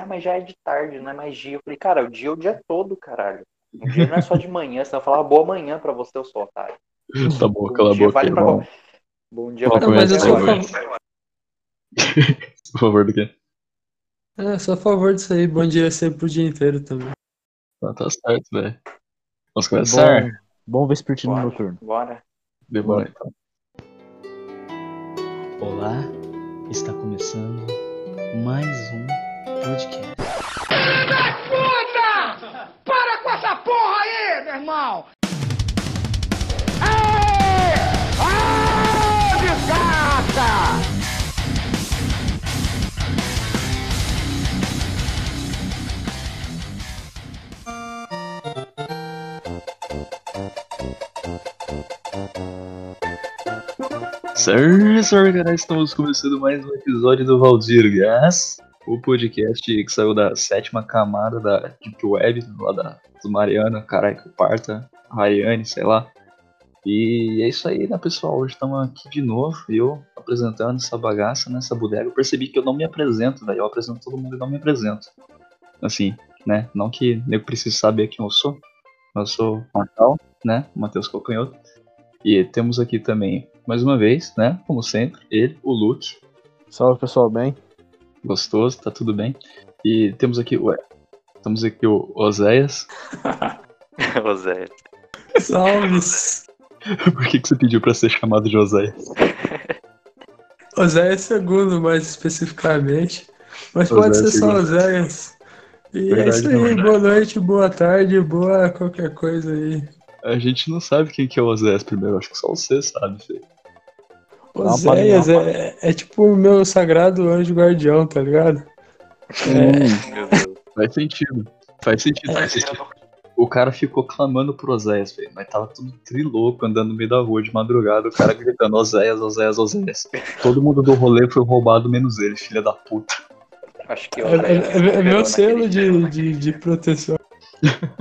ah, mas já é de tarde, não é mais dia. Eu falei, cara, o dia é o dia todo, caralho. O dia não é só de manhã, você vai falar boa manhã pra você, eu sou otário. Tá bom, cala a boca, vale pra Bom dia, pra mas eu sou a favor. Por favor, do quê? É, sou a favor disso aí. Bom dia sempre pro dia inteiro também. Ah, tá certo, velho. Vamos começar? Bom, bom vespertino Bora. noturno. Bora. Demora então. Olá, está começando mais um podcast. Puta! Para com essa porra aí, meu irmão! Aê! Ah, desgraça! Certo, galera, estamos começando mais um episódio do Valdir Gas, o podcast que saiu da sétima camada da Deep Web, lá da Mariana, caralho, parta, Rayane, sei lá. E é isso aí, né, pessoal? Hoje estamos aqui de novo, eu apresentando essa bagaça nessa bodega. Eu percebi que eu não me apresento, velho. Eu apresento todo mundo e não me apresento. Assim, né? Não que eu precise saber quem eu sou. Eu sou o Marcal, né? Matheus Calcanhoto. E temos aqui também, mais uma vez, né? Como sempre, ele, o Luke. Salve pessoal, bem? Gostoso, tá tudo bem. E temos aqui, ué, temos aqui o Oséias. Zé. Salves! Por que, que você pediu pra ser chamado de Oséias? Oséias segundo, mais especificamente. Mas Oséias pode ser só segundo. Oséias. E é Verdade, isso aí. não. Boa noite, boa tarde, boa qualquer coisa aí. A gente não sabe quem que é o Oséias primeiro, acho que só você sabe, filho. Oséias é, é tipo o meu sagrado anjo guardião, tá ligado? Meu Deus. Faz sentido. Faz sentido, faz sentido. O cara ficou clamando pro Oséias, velho. Mas tava tudo trilouco andando no meio da rua de madrugada, o cara gritando Oséias, Oséias, Oséias. Todo mundo do rolê foi roubado, menos ele, filha da puta. Acho que É, é- é- é meu selo de, de, de proteção.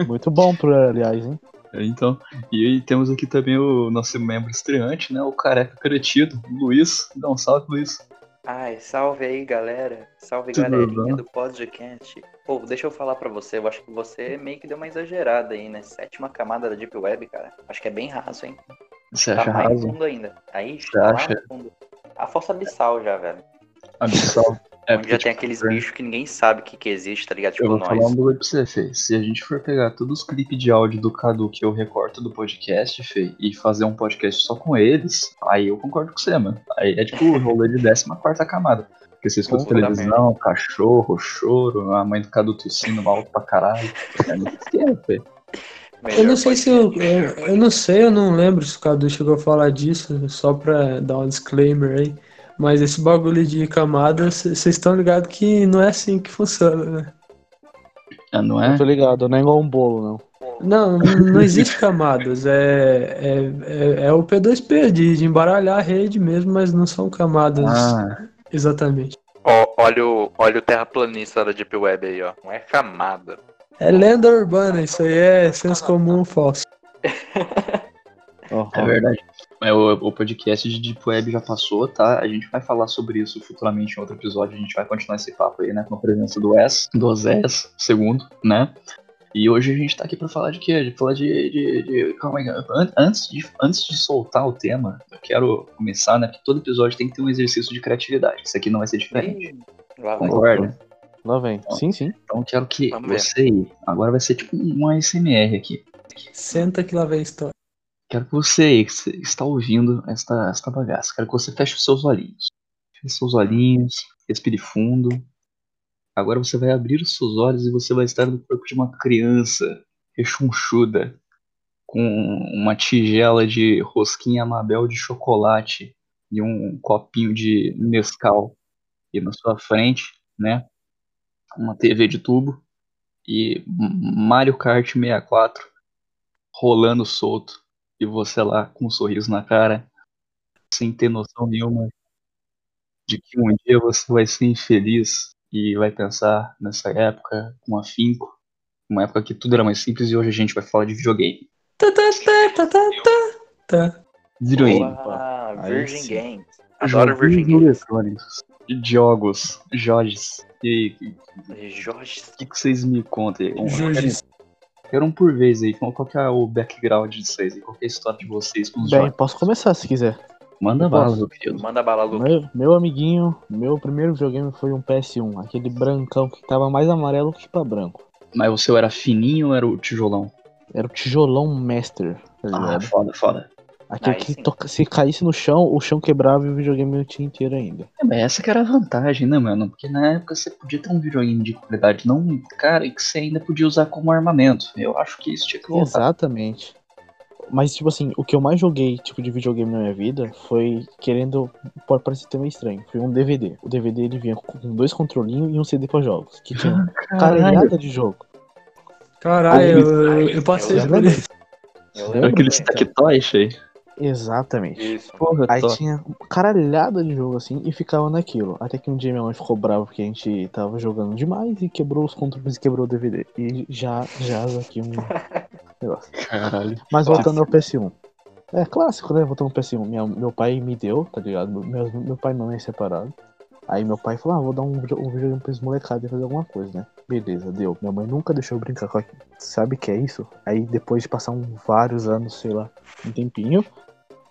Muito bom, pro, aliás, hein? Então, e temos aqui também o nosso membro estreante, né? O careca cretido, Luiz. Dá um salve, Luiz. Ai, salve aí, galera. Salve, Tudo galerinha bom? do podcast. Pô, deixa eu falar pra você. Eu acho que você meio que deu uma exagerada aí, né? Sétima camada da Deep Web, cara. Acho que é bem raso, hein? Você Tá acha mais raso? fundo ainda. Aí, Você acha? fundo. A fossa abissal já, velho. Abissal. É, Onde porque, já tipo, tem aqueles é, bichos que ninguém sabe o que, que existe, tá ligado? Tipo, Eu vou nós. falar um bagulho pra você, Fê. Se a gente for pegar todos os clipes de áudio do Cadu que eu recorto do podcast, Fê, e fazer um podcast só com eles, aí eu concordo com você, mano. Aí é tipo o rolê de 14 camada. Porque você escuta televisão, cachorro, choro, a mãe do Cadu tossindo alto pra caralho. É muito esquema, Fê. Eu não Melhor sei se eu, eu. Eu não sei, eu não lembro se o Cadu chegou a falar disso, só pra dar um disclaimer aí. Mas esse bagulho de camadas, vocês estão ligados que não é assim que funciona, né? Ah, não Não é? tô ligado, não é igual um bolo, não. Não, não existe camadas. É, é, é, é o P2P, de, de embaralhar a rede mesmo, mas não são camadas Ah, exatamente. Ó, olha, o, olha o terraplanista da Deep Web aí, ó. Não é camada. É lenda urbana, isso aí é senso comum falso. Ó, é verdade. É, o, o podcast de Deep Web já passou, tá? A gente vai falar sobre isso futuramente em outro episódio. A gente vai continuar esse papo aí, né? Com a presença do S, do Osés, segundo, né? E hoje a gente tá aqui pra falar de quê? De falar de. de, de- calma aí. An- Antes de, antes de soltar o tema, eu quero começar, né? Porque todo episódio tem que ter um exercício de criatividade. Isso aqui não vai ser diferente. Lá vai. Concorda? Lá vem. Sim, sim. Então eu quero que Vamos ver. você aí. Agora vai ser tipo um ASMR aqui. Senta que lá vem a história. Quero que você que está ouvindo esta, esta bagaça, quero que você feche os seus olhinhos. Feche seus olhinhos, respire fundo. Agora você vai abrir os seus olhos e você vai estar no corpo de uma criança rechonchuda, com uma tigela de rosquinha Mabel de chocolate e um copinho de Nescau. E na sua frente, né, uma TV de tubo e Mario Kart 64 rolando solto e você lá com um sorriso na cara, sem ter noção nenhuma de que um dia você vai ser infeliz e vai pensar nessa época com afinco, uma época que tudo era mais simples e hoje a gente vai falar de videogame. Tá, tá, tá, tá, tá, tá. Tá. Videogame. Ah, Aí Virgin. Games. Adoro Virgin Joguinhos Games. jogos, Jorges. E aí, Jorge. o que, que vocês me contam aí? Um por vez aí. Qual, que é o background de vocês? aí? Qual que é a história de vocês com os Bem, jogos? posso começar se quiser. Manda bala, meu querido. Manda bala, Luke. Meu, meu amiguinho, meu primeiro videogame foi um PS1, aquele brancão que tava mais amarelo que pra branco. Mas o seu era fininho ou era o tijolão? Era o tijolão Master, tá Ah, ligado? foda, foda. Aquele aí que toca- se caísse no chão, o chão quebrava e o videogame tinha inteiro ainda. É, mas essa que era a vantagem, né, mano? Porque na época você podia ter um videogame de qualidade, não, cara, e que você ainda podia usar como armamento. Eu acho que isso tinha que voltar. Exatamente. Mas, tipo assim, o que eu mais joguei, tipo, de videogame na minha vida foi querendo. Pode parecer até meio estranho. Foi um DVD. O DVD ele vinha com dois controlinhos e um CD pra jogos. Que tinha caralhada de jogo. Caralho, eu, eu passei Eu lembro. isso. Eu lembro aquele bem. Tectoy, cheio. Exatamente. Isso. Porra, Aí top. tinha caralhada de jogo assim e ficava naquilo. Até que um dia minha mãe ficou brava porque a gente tava jogando demais e quebrou os controles e quebrou o DVD. E já, já aqui um negócio. Caralho. Mas voltando ao PS1. É clássico, né? Voltando ao PS1. Minha, meu pai me deu, tá ligado? Meu, meu pai e minha mãe é separado. Aí meu pai falou, ah, vou dar um, um videogame pra esse molecada e fazer alguma coisa, né? Beleza, deu. Minha mãe nunca deixou eu brincar com aquilo. Sabe o que é isso? Aí depois de passar um, vários anos, sei lá, um tempinho,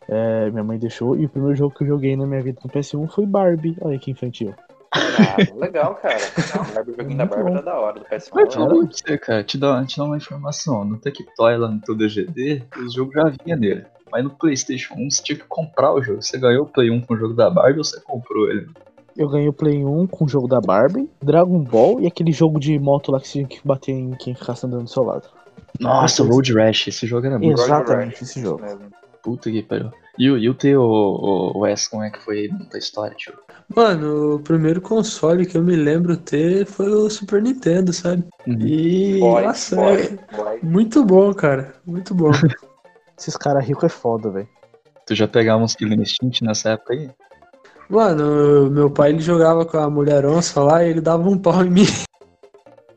é, minha mãe deixou. E o primeiro jogo que eu joguei na minha vida no PS1 foi Barbie. Olha que infantil. Ah, legal, cara. Barbie, o joguinho da Barbie era da hora, do PS1. Mas pra você, cara, te dar, te dar uma informação. No Tectoy, lá no teu DGD, os jogos já vinha nele. Mas no Playstation 1, você tinha que comprar o jogo. Você ganhou o Play 1 com o jogo da Barbie ou você comprou ele? Eu ganhei o Play 1 com o jogo da Barbie, Dragon Ball e aquele jogo de moto lá que você tinha que bater em quem ficasse andando do seu lado. Nossa, Road Rash, esse jogo era muito Exatamente Rash, esse jogo. Puta que pariu. E, o- e o teu, o, o Wes, como é que foi a tua história, tio? Mano, o primeiro console que eu me lembro ter foi o Super Nintendo, sabe? E. Boy, nossa, boy, é boy. muito bom, cara. Muito bom. Esses caras ricos é foda, velho. Tu já pegava uns Killer Instinct nessa época aí? Mano, meu pai ele jogava com a mulher onça lá e ele dava um pau em mim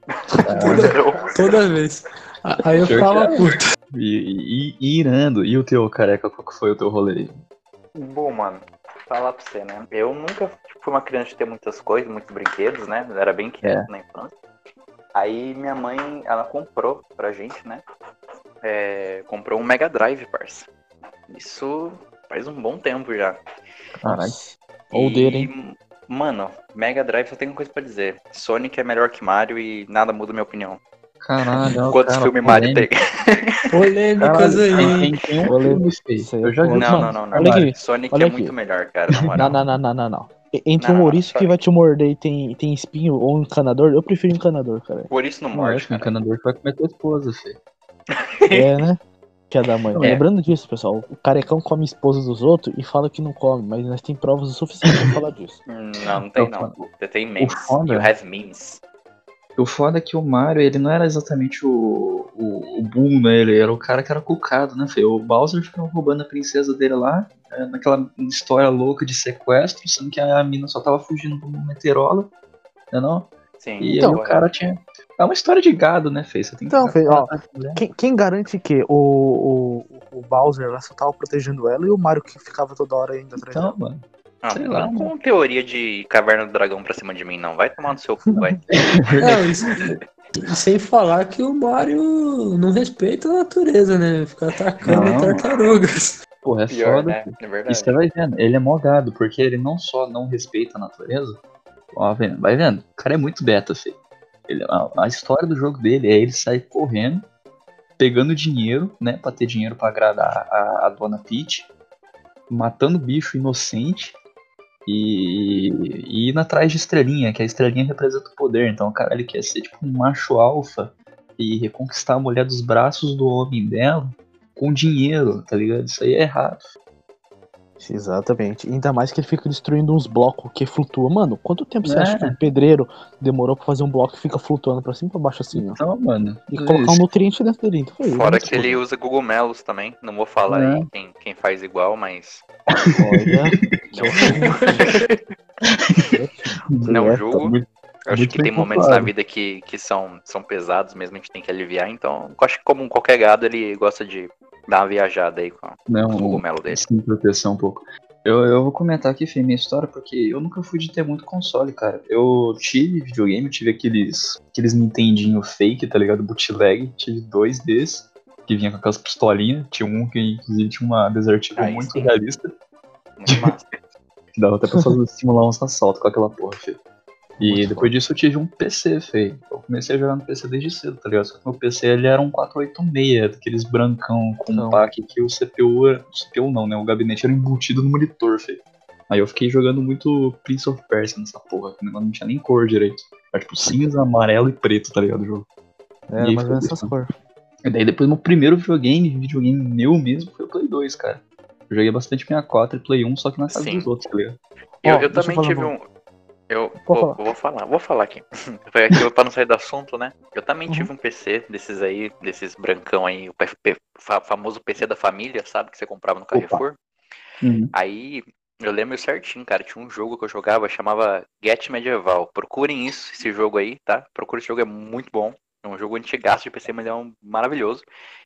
toda vez. A- Aí eu ficava é. puto. E, e- e irando. E o teu, careca, qual que foi o teu rolê? Bom, mano, falar pra você, né? Eu nunca fui uma criança de ter muitas coisas, muitos brinquedos, né? Eu era bem criança na infância. Aí minha mãe, ela comprou pra gente, né? É, comprou um Mega Drive, parça. Isso faz um bom tempo já. Caralho. Ou dele, hein? Mano, Mega Drive só tem uma coisa pra dizer. Sonic é melhor que Mario e nada muda minha opinião. Caralho, Quantos cara, filmes Mario tem? polêmico. Polêmicas aí. tem, tem, tem um Polêmico. filme feio. Aí Eu já vi. Não, não, não, não. olha aqui, Sonic olha é aqui. muito melhor, cara, na moral. Não, não, não, não, não, não. Entre Não, um ouriço que vai te morder e tem, tem espinho ou um encanador, eu prefiro encanador, cara. Por isso não morde, acho que o cara. encanador que vai comer tua esposa, filho. É, né? Que é da mãe. É. Lembrando disso, pessoal, o carecão come esposa dos outros e fala que não come, mas nós tem provas o suficiente pra falar disso. Hum, Não, não tem não. Você tem memes. You have memes. O foda é que o Mario, ele não era exatamente o, o, o Boom, né? Ele era o cara que era cucado, né, filho? O Bowser ficava roubando a princesa dele lá, é, naquela história louca de sequestro, sendo que a mina só tava fugindo de uma meteorola, né não? Sim. E Então, aí o cara tinha... É uma história de gado, né, Fê? Você tem que Então, ficar Fê, ó, mulher. Quem, quem garante que o, o, o Bowser lá só tava protegendo ela e o Mario que ficava toda hora indo atrás Então, dela? mano. Não, sei não lá, vem com teoria de caverna do dragão pra cima de mim, não. Vai tomar no seu cu, vai. Não, isso- sem falar que o Mario não respeita a natureza, né? Fica atacando Não. tartarugas. Porra, é Pior, foda. né? É verdade. E você vai vendo, ele é mogado, porque ele não só não respeita a natureza, ó, vendo, vai vendo, o cara é muito beta, filho. Ele, a, a história do jogo dele é ele sair correndo, pegando dinheiro, né, pra ter dinheiro pra agradar a, a dona Peach, matando bicho inocente e, e atrás de estrelinha, que a estrelinha representa o poder, então o cara ele quer ser tipo um macho alfa e reconquistar a mulher dos braços do homem dela com dinheiro, tá ligado? Isso aí é errado. Exatamente. Ainda mais que ele fica destruindo uns blocos que flutuam. Mano, quanto tempo você É. acha que um pedreiro demorou pra fazer um bloco que fica flutuando pra cima e pra baixo assim, ó? Então, mano. E colocar um nutriente dentro dele. Então foi. Fora Muito que ele usa cogumelos também. Não vou falar É. aí quem, quem faz igual, mas. Olha, Não dieta. julgo. muito- Eu acho Muito que tem momentos na vida que, que são, são pesados mesmo, a gente tem que aliviar. Então, eu acho que como qualquer gado, ele gosta de dar uma viajada aí com, Não, o cogumelo dele. Sim, proteção um pouco. Eu, eu vou comentar aqui, Fê, minha história, porque eu nunca fui de ter muito console, cara. Eu tive videogame, eu tive aqueles, aqueles Nintendinho fake, tá ligado? Bootleg. Tive dois desses, que vinha com aquelas pistolinhas. Tinha um que, inclusive, tinha uma Desert Eagle muito sim. realista. Muito massa. Que dava até pra fazer, simular uns assaltos com aquela porra, Fê. E depois disso eu tive um PC, Fê. Eu comecei a jogar no PC desde cedo, tá ligado? Só que meu PC ele era um 486, daqueles brancão com Não. um pack que o CPU era. O CPU não, né? O gabinete era embutido no monitor, Fê. Aí eu fiquei jogando muito Prince of Persia nessa porra, que o negócio não tinha nem cor direito. Era tipo cinza, amarelo e preto, tá ligado? O jogo. Era E foi menos isso. essas cores. E daí depois meu primeiro videogame, videogame meu mesmo, foi o Play 2, cara. Eu joguei bastante 64 e Play 1, só que na casa Sim. dos outros, tá ligado? Eu, Ó, eu também tive uma- um. Eu vou, falar. vou falar, vou falar aqui. Foi aquilo pra não sair do assunto, né? Eu também Uhum. tive um PC desses aí, desses brancão aí, o PFP, famoso PC da família, sabe? Que você comprava no Carrefour. Uhum. Aí eu lembro certinho, cara. Tinha um jogo que eu jogava, chamava Get Medieval. Procurem isso, esse jogo aí, tá? Procure esse jogo, é muito bom. É um jogo antigaço de PC, mas é um maravilhoso.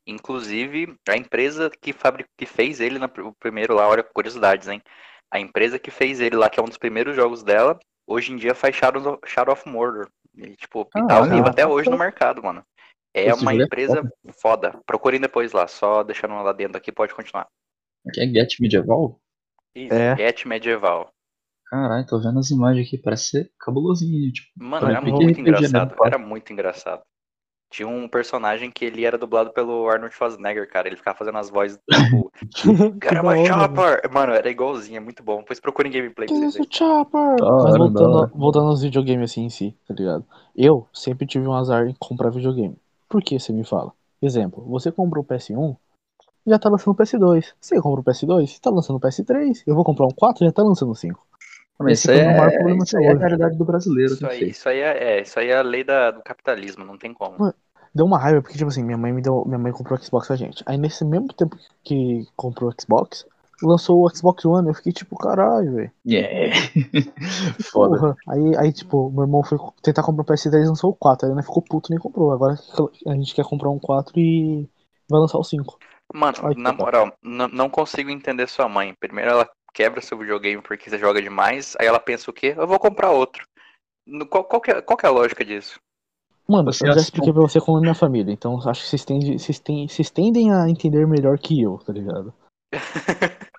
Inclusive, a empresa que, fabric... que fez ele na... o primeiro lá, olha, curiosidades, hein? A empresa que fez ele lá, que é um dos primeiros jogos dela, hoje em dia faz Shadow of, Shadow of Mordor. E, tipo, Ah, tá ao vivo caraca. até hoje no mercado, mano. É Esse uma é empresa foda. Procurem depois lá, só deixando lá dentro aqui, pode continuar. Aqui é Get Medieval? Isso, É. Get Medieval. Caralho, tô vendo as imagens aqui, parece ser cabulosinho, tipo. Mano, era muito né, engraçado. Era muito engraçado. Tinha um personagem que ele era dublado pelo Arnold Schwarzenegger, cara. Ele ficava fazendo as vozes, tipo, Que caramba, hora, mano. Chopper! Mano, era igualzinho, é muito bom. Depois procurem gameplay pra vocês isso. Chopper? Mas voltando, voltando aos videogames assim em si, tá ligado? Eu sempre tive um azar em comprar videogame. Por que você me fala? Exemplo, você comprou o PS1, já tá lançando o PS2. Você comprou o PS2, tá lançando o PS3. Eu vou comprar um 4, já tá lançando o 5. Mas Esse isso, é, maior problema isso é a realidade do brasileiro, Isso né, aí, isso aí é, é, isso aí é a lei da, do capitalismo, não tem como. Mano, Deu uma raiva porque, tipo assim, minha mãe me deu. Minha mãe comprou o Xbox pra gente. Aí nesse mesmo tempo que comprou o Xbox, lançou o Xbox One. Eu fiquei tipo, caralho, velho. Yeah. Foda. Porra. Aí, aí, tipo, meu irmão foi tentar comprar o PS3 e lançou o 4. Aí ele ficou puto e nem comprou. Agora a gente quer comprar um 4 e vai lançar o 5. Mano, Ai, na moral, não consigo entender sua mãe. Primeiro ela quebra seu videogame porque você joga demais, aí ela pensa o quê? Eu vou comprar outro. Qual, qual, que, é, qual que é a lógica disso? Mano, Você eu já expliquei pra você como é minha família, então acho que vocês tendem, vocês, tendem, vocês tendem a entender melhor que eu, tá ligado?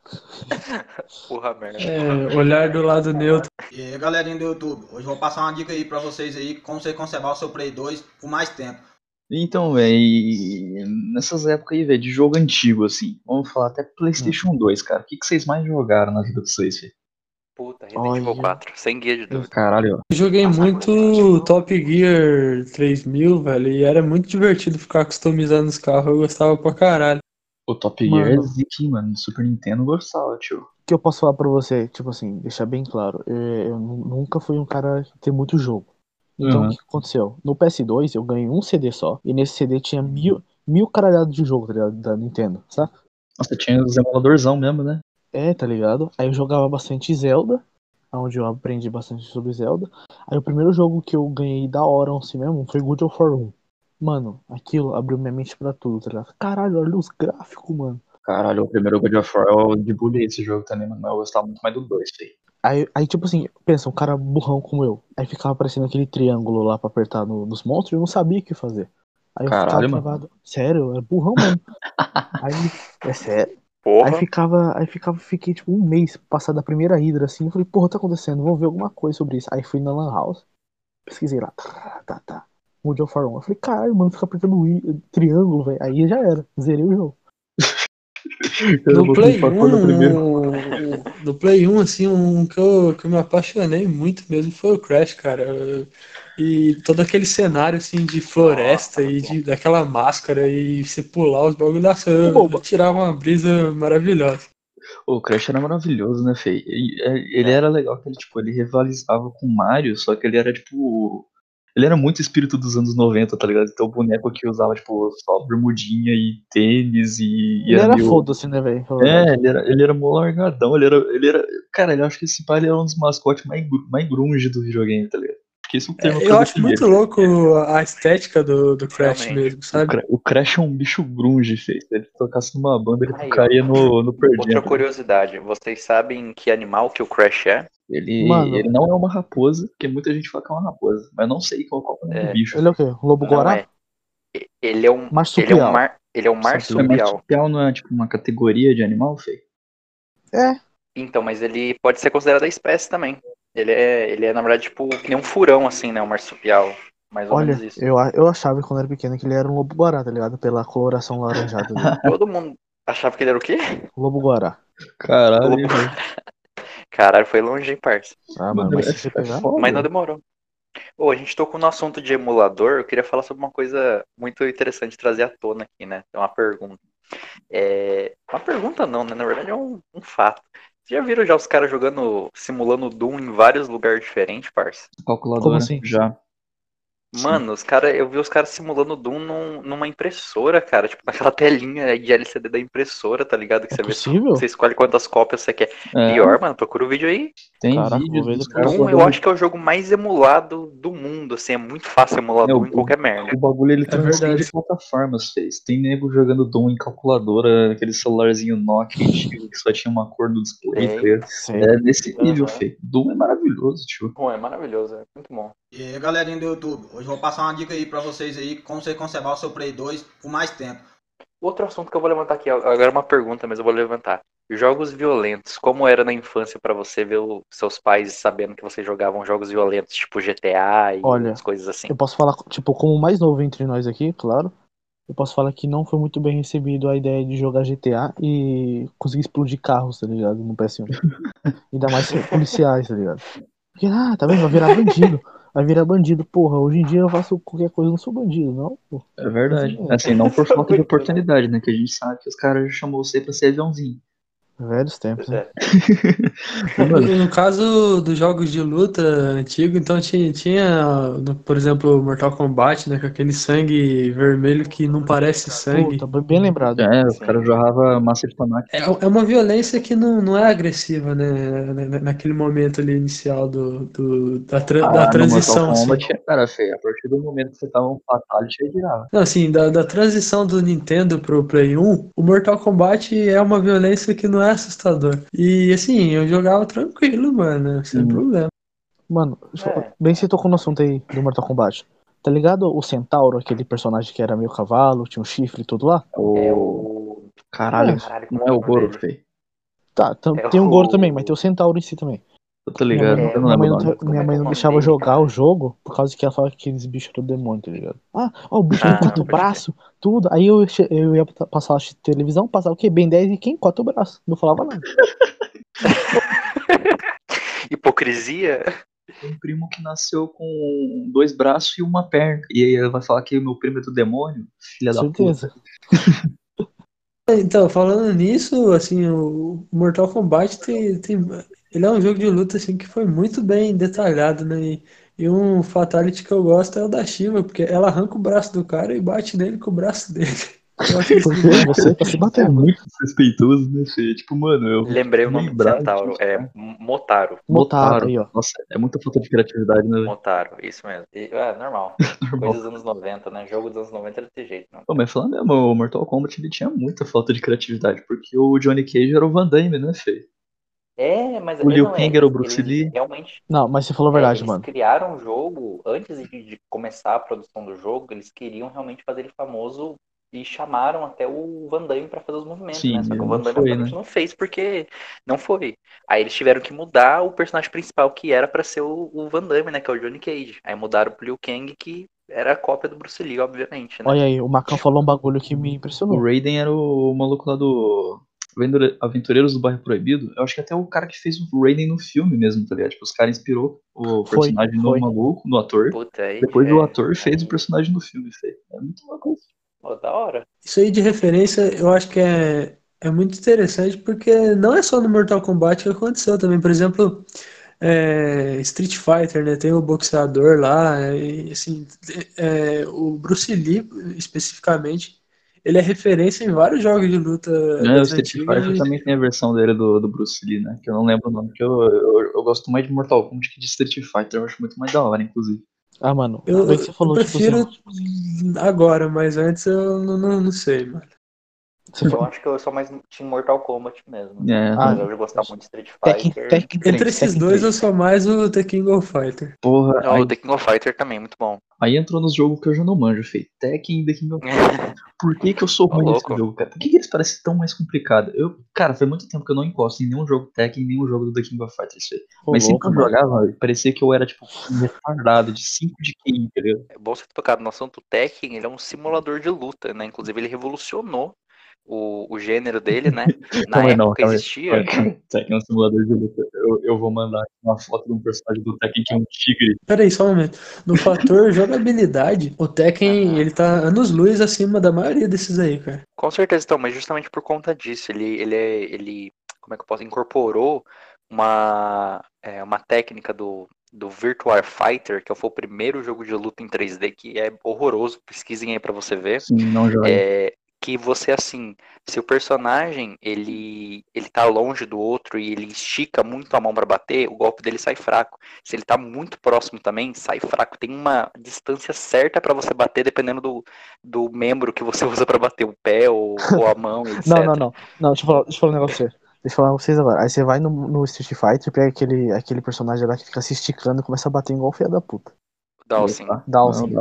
Porra merda. É, olhar do lado neutro. E aí, galerinha do YouTube, hoje eu vou passar uma dica aí pra vocês aí, como você conservar o seu Play 2 por mais tempo. Então, velho, nessas épocas aí, velho, de jogo antigo, assim, vamos falar até PlayStation 2, cara. O que, que vocês mais jogaram na vida de vocês, velho? Puta, Resident Evil Olha. 4, sem guia de dúvida. Caralho, ó. Eu joguei muito Top Gear 3000, velho, e era muito divertido ficar customizando os carros, eu gostava pra caralho. O Top Gear é Mano. zica, mano. No Super Nintendo eu gostava, tio. O que eu posso falar pra você, tipo assim, deixar bem claro, eu, eu nu- nunca fui um cara que tem muito jogo. Então Uhum. o que aconteceu? No PS2 eu ganhei um CD só, e nesse CD tinha mil, mil caralhados de jogo, tá ligado? Da Nintendo, saca? Nossa, tinha os emuladorzão mesmo, né? É, tá ligado? Aí eu jogava bastante Zelda, onde eu aprendi bastante sobre Zelda. Aí o primeiro jogo que eu ganhei da hora assim mesmo foi God of War 1. Mano, aquilo abriu minha mente pra tudo, tá ligado? Caralho, olha os gráficos, mano. Caralho, o primeiro God of War eu debulhei esse jogo também, mano. Eu gostava muito mais do 2, velho. Aí, aí, tipo assim, pensa, um cara burrão como eu. Aí ficava aparecendo aquele triângulo lá pra apertar no- nos monstros e eu não sabia o que fazer. Aí eu Caralho, ficava travado. Sério, era burrão mesmo. aí, é sério. Porra. Aí ficava, aí ficava, fiquei tipo um mês passado da primeira hidra assim. Eu falei, porra, tá acontecendo, vou ver alguma coisa sobre isso. Aí fui na Lan House, pesquisei lá, tá, tá, tá. God of War 1. Eu falei, caralho, mano, fica apertando o i- triângulo, velho. Aí já era, zerei o jogo. No Play clipar quando o primeiro. 1, no Play 1, assim, um que eu, que eu me apaixonei muito mesmo foi o Crash, cara. Eu- E todo aquele cenário, assim, de floresta e de, daquela máscara e você pular os bagulhos da eu tirava uma brisa maravilhosa. O Crash era maravilhoso, né, Fei? E- Ele era legal que ele, tipo, ele rivalizava com o Mario, só que ele era, tipo. Ele era muito espírito dos anos 90, tá ligado? Então o boneco que usava, tipo, só bermudinha e tênis e. e Ele era meio- foda-se, né, velho? É, ele era, ele era mó largadão, ele era, ele era. Cara, eu acho que esse pai ele era um dos mascotes mais, mais grunge do videogame, tá ligado? Esse é o termo Eu pra acho muito louco a estética do, do Crash Realmente. mesmo, O, sabe? O Crash é um bicho grunge, feio. Se ele tocasse numa banda, ele tocaria no, no Pearl Outra Jam. curiosidade, vocês sabem que animal que o Crash é? Ele, Mano. ele não é uma raposa, porque muita gente fala que é uma raposa. Mas eu não sei qual, qual é o nome É. do bicho. Ele é o quê? Um lobo Não guará? é. Ele é um, ele é Marsupial. um, mar, ele é um É marsupial. marsupial não é tipo uma categoria de animal, feio? É. Então, mas ele pode ser considerado a espécie também. Ele é, ele é na verdade, tipo, que nem um furão, assim, né? Um marsupial. Mais ou Olha, menos isso. eu, eu achava quando era pequeno que ele era um lobo guará, tá ligado? Pela coloração laranjada dele. Todo mundo achava que ele era o quê? lobo guará. Caralho, Lobo- velho. Caralho, foi longe, hein, parça. Ah, Mano, mano, mas é- é pegar. Mas não demorou. Ô, a gente tocou no assunto de emulador, eu queria falar sobre uma coisa muito interessante de trazer à tona aqui, né? É uma pergunta. É... Uma pergunta não, né? Na verdade é um, um fato. Já viram já os caras jogando, simulando Doom em vários lugares diferentes, parça? Calculadora. Como assim? Já. Mano, os cara, eu vi os caras simulando Doom num- numa impressora, cara. Tipo, naquela telinha de LCD da impressora, tá ligado? Que É você vê. possível? Você escolhe quantas cópias você quer. É, Pior, mano, procura o vídeo aí. Tem Caraca, caras Doom eu acho que é o jogo mais emulado do mundo, assim, é muito fácil emular É, Doom o- em qualquer merda. O bagulho ele É transcende verdade. plataformas, fez. Tem nego jogando Doom em calculadora, aquele celularzinho Nokia antigo que só tinha uma cor no display. Sim. É nesse nível, feio. Doom é maravilhoso, tio. Bom, é maravilhoso, é muito bom. E aí, galerinha do YouTube, hoje vou passar uma dica aí pra vocês aí, como você conservar o seu Play 2 por mais tempo. Outro assunto que eu vou levantar aqui, agora é uma pergunta, mas eu vou levantar. Jogos violentos, como era na infância pra você ver os seus pais sabendo que vocês jogavam jogos violentos, tipo GTA e Olha, as coisas assim? Eu posso falar, tipo, como o mais novo entre nós aqui, claro. Eu posso falar que não foi muito bem recebido a ideia de jogar GTA e conseguir explodir carros, tá ligado? No PS1. Ainda mais policiais, tá ligado? Porque, ah, tá vendo? Vai virar bandido. Vai virar bandido, porra. Hoje em dia eu faço qualquer coisa, eu não sou bandido, não, pô. É verdade. É. Assim, não por falta de oportunidade, né? Que a gente sabe que os caras chamou você pra ser aviãozinho. Velhos tempos, né? é. No caso dos jogos de luta antigo, então tinha, tinha, por exemplo, Mortal Kombat, né, com aquele sangue vermelho que não parece sangue. Puta, bem lembrado. é, caras jorravam massa de tomate. É, é uma violência que não, não é agressiva, né, na- naquele momento ali inicial do, do- da, tra- Ah, da transição. Mortal assim. Kombat, é, cara, feio. A partir do momento que você tava um fatality, aí virava. Não, assim, da, da transição do Nintendo pro Play 1, o Mortal Kombat é uma violência que não é assustador. E assim, eu jogava tranquilo, mano, sem Uhum. problema. Mano, deixa eu- É. bem você tocou no assunto aí do Mortal Kombat. Tá ligado o Centauro, aquele personagem que era meio cavalo, tinha um chifre e tudo lá? É O... o. Caralho, Caralho, não como é o Goro, feio. Tá, tam- É tem um o- Goro também, mas tem o Centauro em si também. Eu tô ligado, É, eu não minha mãe lembro não, minha mãe não deixava jogar o jogo por causa que ela falava que aqueles bichos eram demônio, tá ligado? Ah, ó, o bicho Ah, tem quatro braços, tudo. Aí eu, eu ia pa- passar a televisão, passava o quê? Ben 10 e quem? Quatro braços. Não falava nada. Hipocrisia? Tem um primo que nasceu com dois braços e uma perna. E aí ela vai falar que o meu primo é do demônio? Filha da puta. Certeza. Então, falando nisso, assim, o Mortal Kombat tem, tem, ele é um jogo de luta assim que foi muito bem detalhado, né? E, e um fatality que eu gosto é o da Shiva, porque ela arranca o braço do cara e bate nele com o braço dele. Porque você tá se É batendo. muito respeitoso, né, Fê? Tipo, mano, eu. Lembrei o nome do centauro. disso, É cara. Motaro. Motaro aí, ó. Nossa, é muita falta de criatividade, né? Motaro, isso mesmo. E, é normal. Normal. Coisa dos anos 90, né? Jogo dos anos 90 era desse jeito, não. Pô, mas falando mesmo, o Mortal Kombat ele tinha muita falta de criatividade, porque o Johnny Cage era o Van Damme, né, Fê? É, mas O Liu é. Kang era o Bruce Eles Lee. Realmente. Não, mas você falou a é, verdade, eles mano. criaram o jogo, antes de, de começar a produção do jogo, eles queriam realmente fazer ele famoso e chamaram até o Van Damme pra fazer os movimentos, Sim, né? Só que o não Van Damme foi, né? não fez porque não foi. Aí eles tiveram que mudar o personagem principal que era pra ser o, o Van Damme, né? Que é o Johnny Cage. Aí mudaram pro Liu Kang, que era a cópia do Bruce Lee, obviamente, né? Olha aí, o Macão falou um bagulho que me O impressionou. Raiden era o maluco lá do Aventureiros do Bairro Proibido. Eu acho que até o cara que fez o Raiden no filme mesmo, tá ligado? Tipo, os caras inspirou o personagem foi. no maluco, no ator. Puta, aí. Depois é, o ator fez o aí- personagem no filme. É muito louco isso. Pô, da hora. Isso aí de referência, eu acho que é, é muito interessante, porque não é só no Mortal Kombat que aconteceu também. Por exemplo, é, Street Fighter, né? Tem o boxeador lá, e, assim, é, o Bruce Lee, especificamente, ele é referência em vários jogos de luta. É, o Street. Fighter também tem a versão dele do, do Bruce Lee, né? Que eu não lembro o nome, porque eu, eu, eu gosto mais de Mortal Kombat que de Street Fighter, eu acho muito mais da hora, inclusive. Ah, mano, Eu, que você falou, eu tipo prefiro assim, agora, mas antes eu não, não, não sei, mano. Você Eu falou, acho que eu sou mais time Mortal Kombat mesmo. É, Ah, Mas eu gostava muito de Street Fighter. Tekken 3, Entre esses Tekken dois, 3. eu sou mais o The King of Fighter. porra, Não, aí, o The King of Fighter também, muito bom. aí entrou nos jogos que eu já não manjo, feio. Tekken e The King of Por que, que eu sou Ô, ruim nesse louco. jogo, cara? Por que, que eles parecem tão mais complicados? Eu, cara, faz muito tempo que eu não encosto em nenhum jogo Tekken, em nenhum jogo do The King of Fighters, feio. Mas sempre que louco, eu mano. jogava, parecia que eu era, tipo, um retardado de 5 de QI, entendeu? É bom você ter tocado no assunto. O Tekken, ele é um simulador de luta, né? Inclusive, ele revolucionou o, o gênero dele, né? Na época não, calma existia. Tekken é um simulador de luta. Eu, eu vou mandar uma foto de um personagem do Tekken que é um tigre. Peraí, só um momento. No fator jogabilidade, o Tekken, ele tá anos luz acima da maioria desses aí, cara. Com certeza, então, mas justamente por conta disso, ele, ele, é, ele como é que eu posso, incorporou uma, é, uma técnica do, do Virtual Fighter, que foi o primeiro jogo de luta em 3D, que é horroroso, pesquisem aí pra você ver. Sim, não joga. É, que você, assim, se o personagem, ele, ele tá longe do outro e ele estica muito a mão pra bater, o golpe dele sai fraco. Se ele tá muito próximo também, sai fraco. Tem uma distância certa pra você bater, dependendo do, do membro que você usa pra bater, o pé ou, ou a mão, etc. Não, não, não. Não, deixa eu falar, deixa eu falar um negócio. Deixa eu falar pra vocês agora. Aí você vai no, no Street Fighter, pega aquele, aquele personagem lá que fica se esticando e começa a bater igual filha da puta.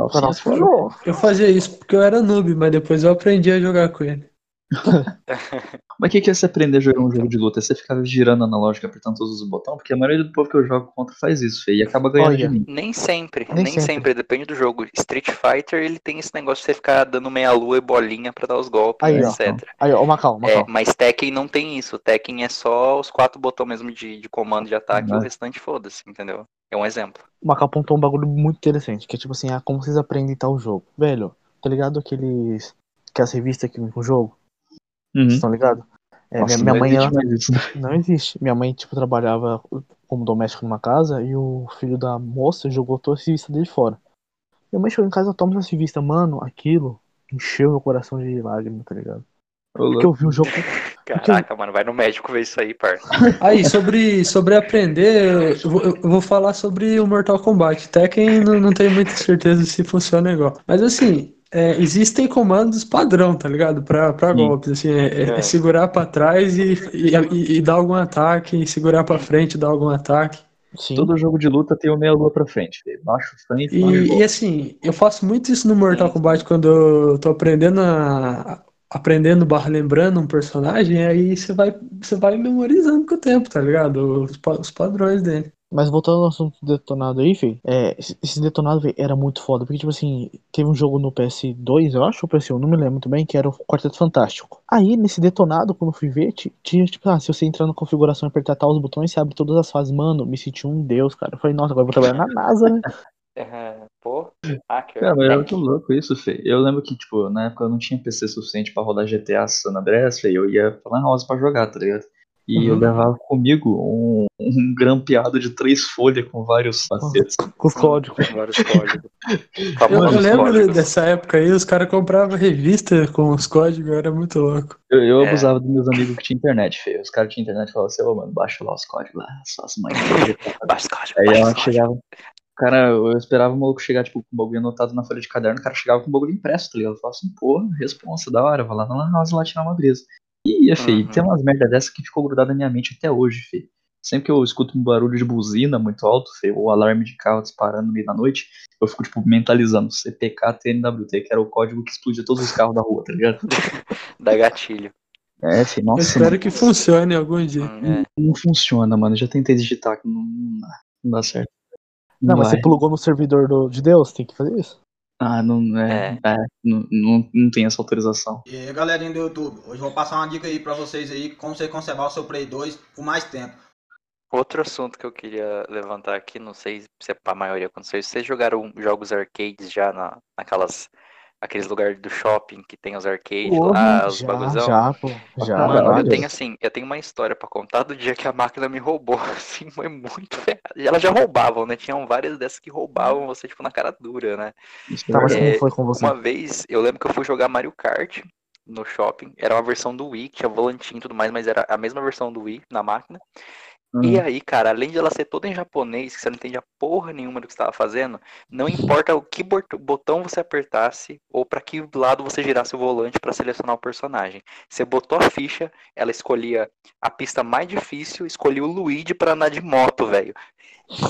Foda. Pô, Eu fazia isso porque eu era noob, mas depois eu aprendi a jogar com ele. Mas o que, que é você aprender a jogar um jogo de luta? É você ficar girando analógico, apertando todos os botões? Porque a maioria do povo que eu jogo contra faz isso, feio, e acaba ganhando Olha. de mim. Nem sempre, Nem nem, sempre. sempre. depende do jogo. Street Fighter, ele tem esse negócio de você ficar dando meia lua e bolinha pra dar os golpes, Aí, ó. etc. Aí, ó, Macau, É, Macau. mas Tekken não tem isso. Tekken é só os quatro botões mesmo de, de comando de ataque e o Né? restante foda-se, entendeu? É um exemplo. O Macau apontou um bagulho muito interessante, que é tipo assim, ah, como vocês aprendem tal jogo. Velho, tá ligado aqueles. Aquelas revistas que vem com o jogo? Uhum. Vocês estão ligados? É, Nossa, minha, minha não mãe, existe ela. Não existe. Minha mãe, tipo, trabalhava como doméstico numa casa e o filho da moça jogou toda a revista dele fora. Minha mãe chegou em casa, toma essa revista. Mano, aquilo encheu meu coração de lágrimas, tá ligado? Porque eu vi o jogo. Caraca, mano, vai no médico ver isso aí, parça. Aí, sobre, sobre aprender, eu vou, eu vou falar sobre o Mortal Kombat. Tekken não, não tenho muita certeza se funciona igual. Mas assim, é, existem comandos padrão, tá ligado? Pra, pra Sim. golpes. Assim, é, é- É. é segurar pra trás e, e, e- e dar algum ataque, e segurar pra frente e dar algum ataque. Sim. Todo jogo de luta tem o meia lua pra frente. Baixo, frente, E, e assim, eu faço muito isso no Mortal Kombat quando eu tô aprendendo a. Aprendendo barra lembrando um personagem, aí você vai, você vai memorizando com o tempo, tá ligado? Os, os padrões dele. Mas voltando ao assunto do detonado aí, filho, é, esse detonado era muito foda. Porque, tipo assim, teve um jogo no PS2, eu acho, ou PS1, não me lembro muito bem, que era o Quarteto Fantástico. Aí, nesse detonado, quando eu fui ver, ti- tinha, tipo, ah, se você entrar na configuração e apertar tal os botões, você abre todas as fases. Mano, me senti um deus, cara. Eu falei, nossa, agora eu vou trabalhar na NASA, né? É, pô, hacker. Cara, mas era muito louco isso, feio. Eu lembro que, tipo, na época eu não tinha PC suficiente pra rodar GTA San Andreas, feio. Eu ia pra Lan House pra jogar, tá ligado? E eu Uhum. levava comigo um, um grampeado de três folhas com vários facetes. Com os códigos. Vários códigos. Eu, eu lembro códigos. dessa época aí, os caras compravam revista com os códigos, era muito louco. Eu, eu É. abusava dos meus amigos que tinham internet, feio. Os caras tinham internet e falavam assim, ô, mano, baixa lá os códigos lá, suas mães. Baixa os códigos, Aí ela chegava. Cara, eu esperava o maluco chegar, tipo, com o bagulho anotado na folha de caderno, o cara chegava com o bagulho impresso, tá ligado? Eu falava assim, pô, responsa, da hora, vai lá na Lan House lá tirar uma brisa. E, é, feio, Uhum. tem umas merda dessa que ficou grudada na minha mente até hoje, feio. Sempre que eu escuto um barulho de buzina muito alto, feio, ou alarme de carro disparando no meio da noite, eu fico, tipo, mentalizando CPK TNWT, que era o código que explodia todos os carros da rua, tá ligado? Da gatilho. É, feio, Eu nossa, espero mano, que funcione algum dia. Hum, é. não funciona, mano. Eu já tentei digitar, que não, não dá, não dá certo. Não, mas vai. você plugou no servidor do, de Deus, tem que fazer isso. Ah, não é. é, não, não, não tem essa autorização. E aí, galerinha do YouTube, hoje eu vou passar uma dica aí pra vocês aí, como você conservar o seu Play 2 por mais tempo. Outro assunto que eu queria levantar aqui, não sei se é pra maioria acontecer, vocês jogaram jogos arcades já na, naquelas aqueles lugares do shopping que tem os arcades lá, os já, já, pô. Já, Mano, eu tenho assim, eu tenho uma história pra contar do dia que a máquina me roubou, assim, foi muito ferrado. Elas já roubavam, né? Tinham várias dessas que roubavam você, tipo, na cara dura, né? É Tá, mas verdade. como foi com você? Uma vez, eu lembro que eu fui jogar Mario Kart no shopping. Era uma versão do Wii, que tinha volantinho e tudo mais, mas era a mesma versão do Wii na máquina. E Hum. aí, cara, além de ela ser toda em japonês, que você não entendia porra nenhuma do que você estava fazendo, não importa o que bot- botão você apertasse ou para que lado você girasse o volante para selecionar o personagem. Você botou a ficha, ela escolhia a pista mais difícil, escolhia o Luigi para andar de moto, velho.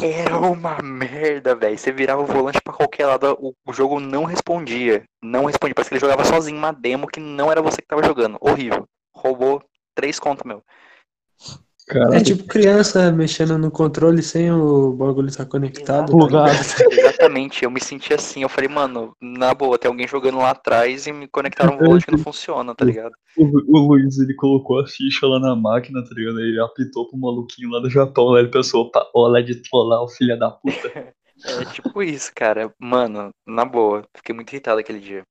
Era uma merda, velho. Você virava o volante pra qualquer lado, o, o jogo não respondia. Não respondia. Parece que ele jogava sozinho uma demo que não era você que tava jogando. Horrível. Roubou três contas, meu. É tipo criança mexendo no controle sem o bagulho estar conectado. tá Plugado. ligado? Exatamente, eu me senti assim. Eu falei, mano, na boa, tem alguém jogando lá atrás e me conectaram um volante que não funciona, tá ligado? O, o Luiz, ele colocou a ficha lá na máquina, tá ligado? Ele apitou pro maluquinho lá do Japão, lá ele pensou, opa, olha de trollar o filho da puta. É tipo isso, cara. Mano, na boa, fiquei muito irritado aquele dia.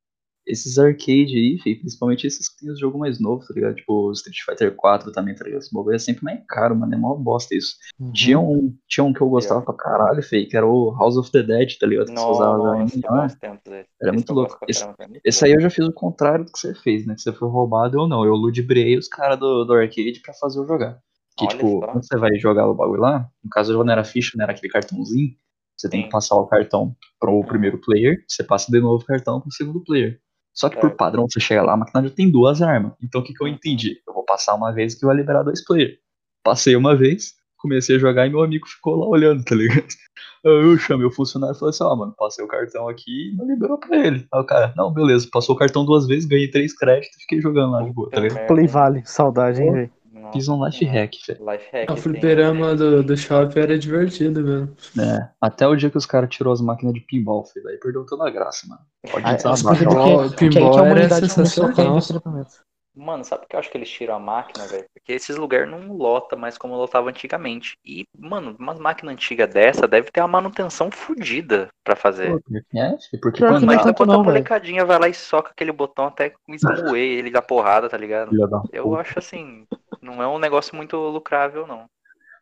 Esses arcade aí, fi, principalmente esses que tem os jogos mais novos, tá ligado? Tipo, Street Fighter 4 também, tá ligado? Esse bagulho é sempre mais caro, mano, é mó bosta isso. Uhum. Tinha um, tinha um que eu gostava pra caralho, feio, que era o House of the Dead, tá ligado? Que você usava bons tempos esse. Era Esse muito louco. Esse- caramba, é Esse aí eu já fiz o contrário do que você fez, né? Que você foi roubado ou não. Eu ludibriei os caras do, do arcade pra fazer eu jogar. Que, Olha tipo, só. quando você vai jogar o bagulho lá, no caso eu não era ficha, não era aquele cartãozinho. Você tem que passar o cartão pro primeiro player, você passa de novo o cartão pro segundo player. Só que por Certo. padrão, você chega lá, a máquina já tem duas armas. Então o que, que eu Uhum. entendi? Eu vou passar uma vez que vai liberar dois players. Passei uma vez, comecei a jogar e meu amigo ficou lá olhando, tá ligado? Eu chamei o funcionário e falei assim, ó, mano, passei o cartão aqui e não liberou pra ele. Aí o cara, não, beleza, passou o cartão duas vezes, ganhei três créditos e fiquei jogando lá de boa, tá ligado? Play? Vale, saudade, hein, velho. Nossa Fiz um life hack, velho. Life hack. O sim. fliperama do, do shopping era divertido mesmo. É, até o dia que os caras tirou as máquinas de pinball, filho, aí perdeu toda a graça, mano. Pode desabar. explica Pinball- que pinball a era a sensacional. Mano, sabe por que eu acho que eles tiram a máquina, velho? Porque esses lugares não lota mais como lotava antigamente. E, mano, uma máquina antiga dessa deve ter uma manutenção fodida pra fazer. É, filho, porque Pior quando não Imagina tanto quando a não, velho. molecadinha vai lá e soca aquele botão até esmoer ele da porrada, tá ligado? Eu acho assim, não é um negócio muito lucrável, não.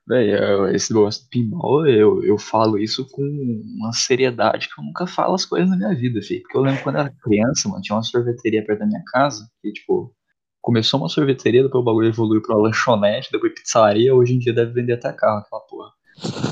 Véi, eu- esse negócio do pinball, eu, eu falo isso com uma seriedade que eu nunca falo as coisas na minha vida, filho. Porque eu lembro quando eu era criança, mano, tinha uma sorveteria perto da minha casa, que, tipo, começou uma sorveteria, depois o bagulho evoluiu pra uma lanchonete, depois pizzaria, hoje em dia deve vender até carro, aquela porra.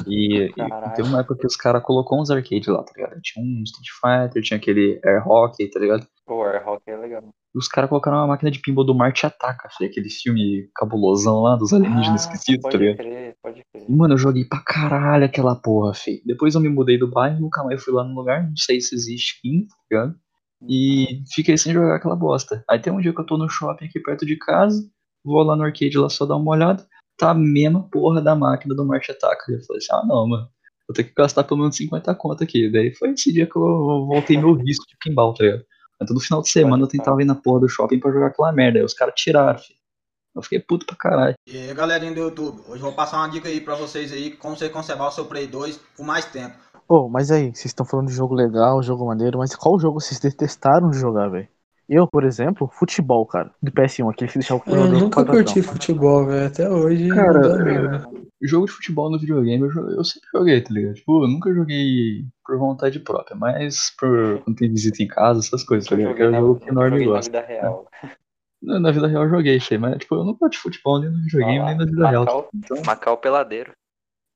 E, e teve uma época que os caras colocou uns arcades lá, tá ligado? Tinha um Street Fighter, tinha aquele Air Hockey, tá ligado? O Air Rock é legal. E os caras colocaram uma máquina de pinball do Marte Ataca, filho, aquele filme cabulosão lá dos alienígenas esquecidos, tá Ah, pode ligado? crer, pode crer. Mano, eu joguei pra caralho aquela porra, feio. Depois eu me mudei do bairro, nunca mais fui lá no lugar, não sei se existe ainda, tá ligado? E fiquei sem jogar aquela bosta. Aí tem um dia que eu tô no shopping aqui perto de casa, vou lá no arcade lá só dar uma olhada, tá a mesma porra da máquina do Marte Ataca. Eu falei assim, ah não, mano, vou ter que gastar pelo menos 50 conto aqui. Daí foi esse dia que eu voltei meu vício de pinball, tá ligado? Mas todo final de semana eu tentava ir na porra do shopping pra jogar aquela merda. Aí os caras tiraram, filho. Eu fiquei puto pra caralho. E aí, galerinha do YouTube, hoje eu vou passar uma dica aí pra vocês aí, como você conservar o seu Play 2 por mais tempo. Pô, mas aí, vocês estão falando de jogo legal, jogo maneiro, mas qual jogo vocês detestaram de jogar, velho? Eu, por exemplo, futebol, cara, do PS1, aquele que deixava o Eu nunca quadradão. curti futebol, velho. Até hoje. Cara, não dá mesmo. Jogo de futebol no videogame eu, eu sempre joguei, tá ligado? Tipo, eu nunca joguei por vontade própria, mas por quando tem visita em casa, essas coisas, tá ligado? Que é o jogo que eu o Norme joguei na gosta. vida real. Na, na vida real eu joguei, sei, mas tipo, eu não gosto de futebol nem no videogame, lá, nem na vida real. Macau, Então, Macau peladeiro.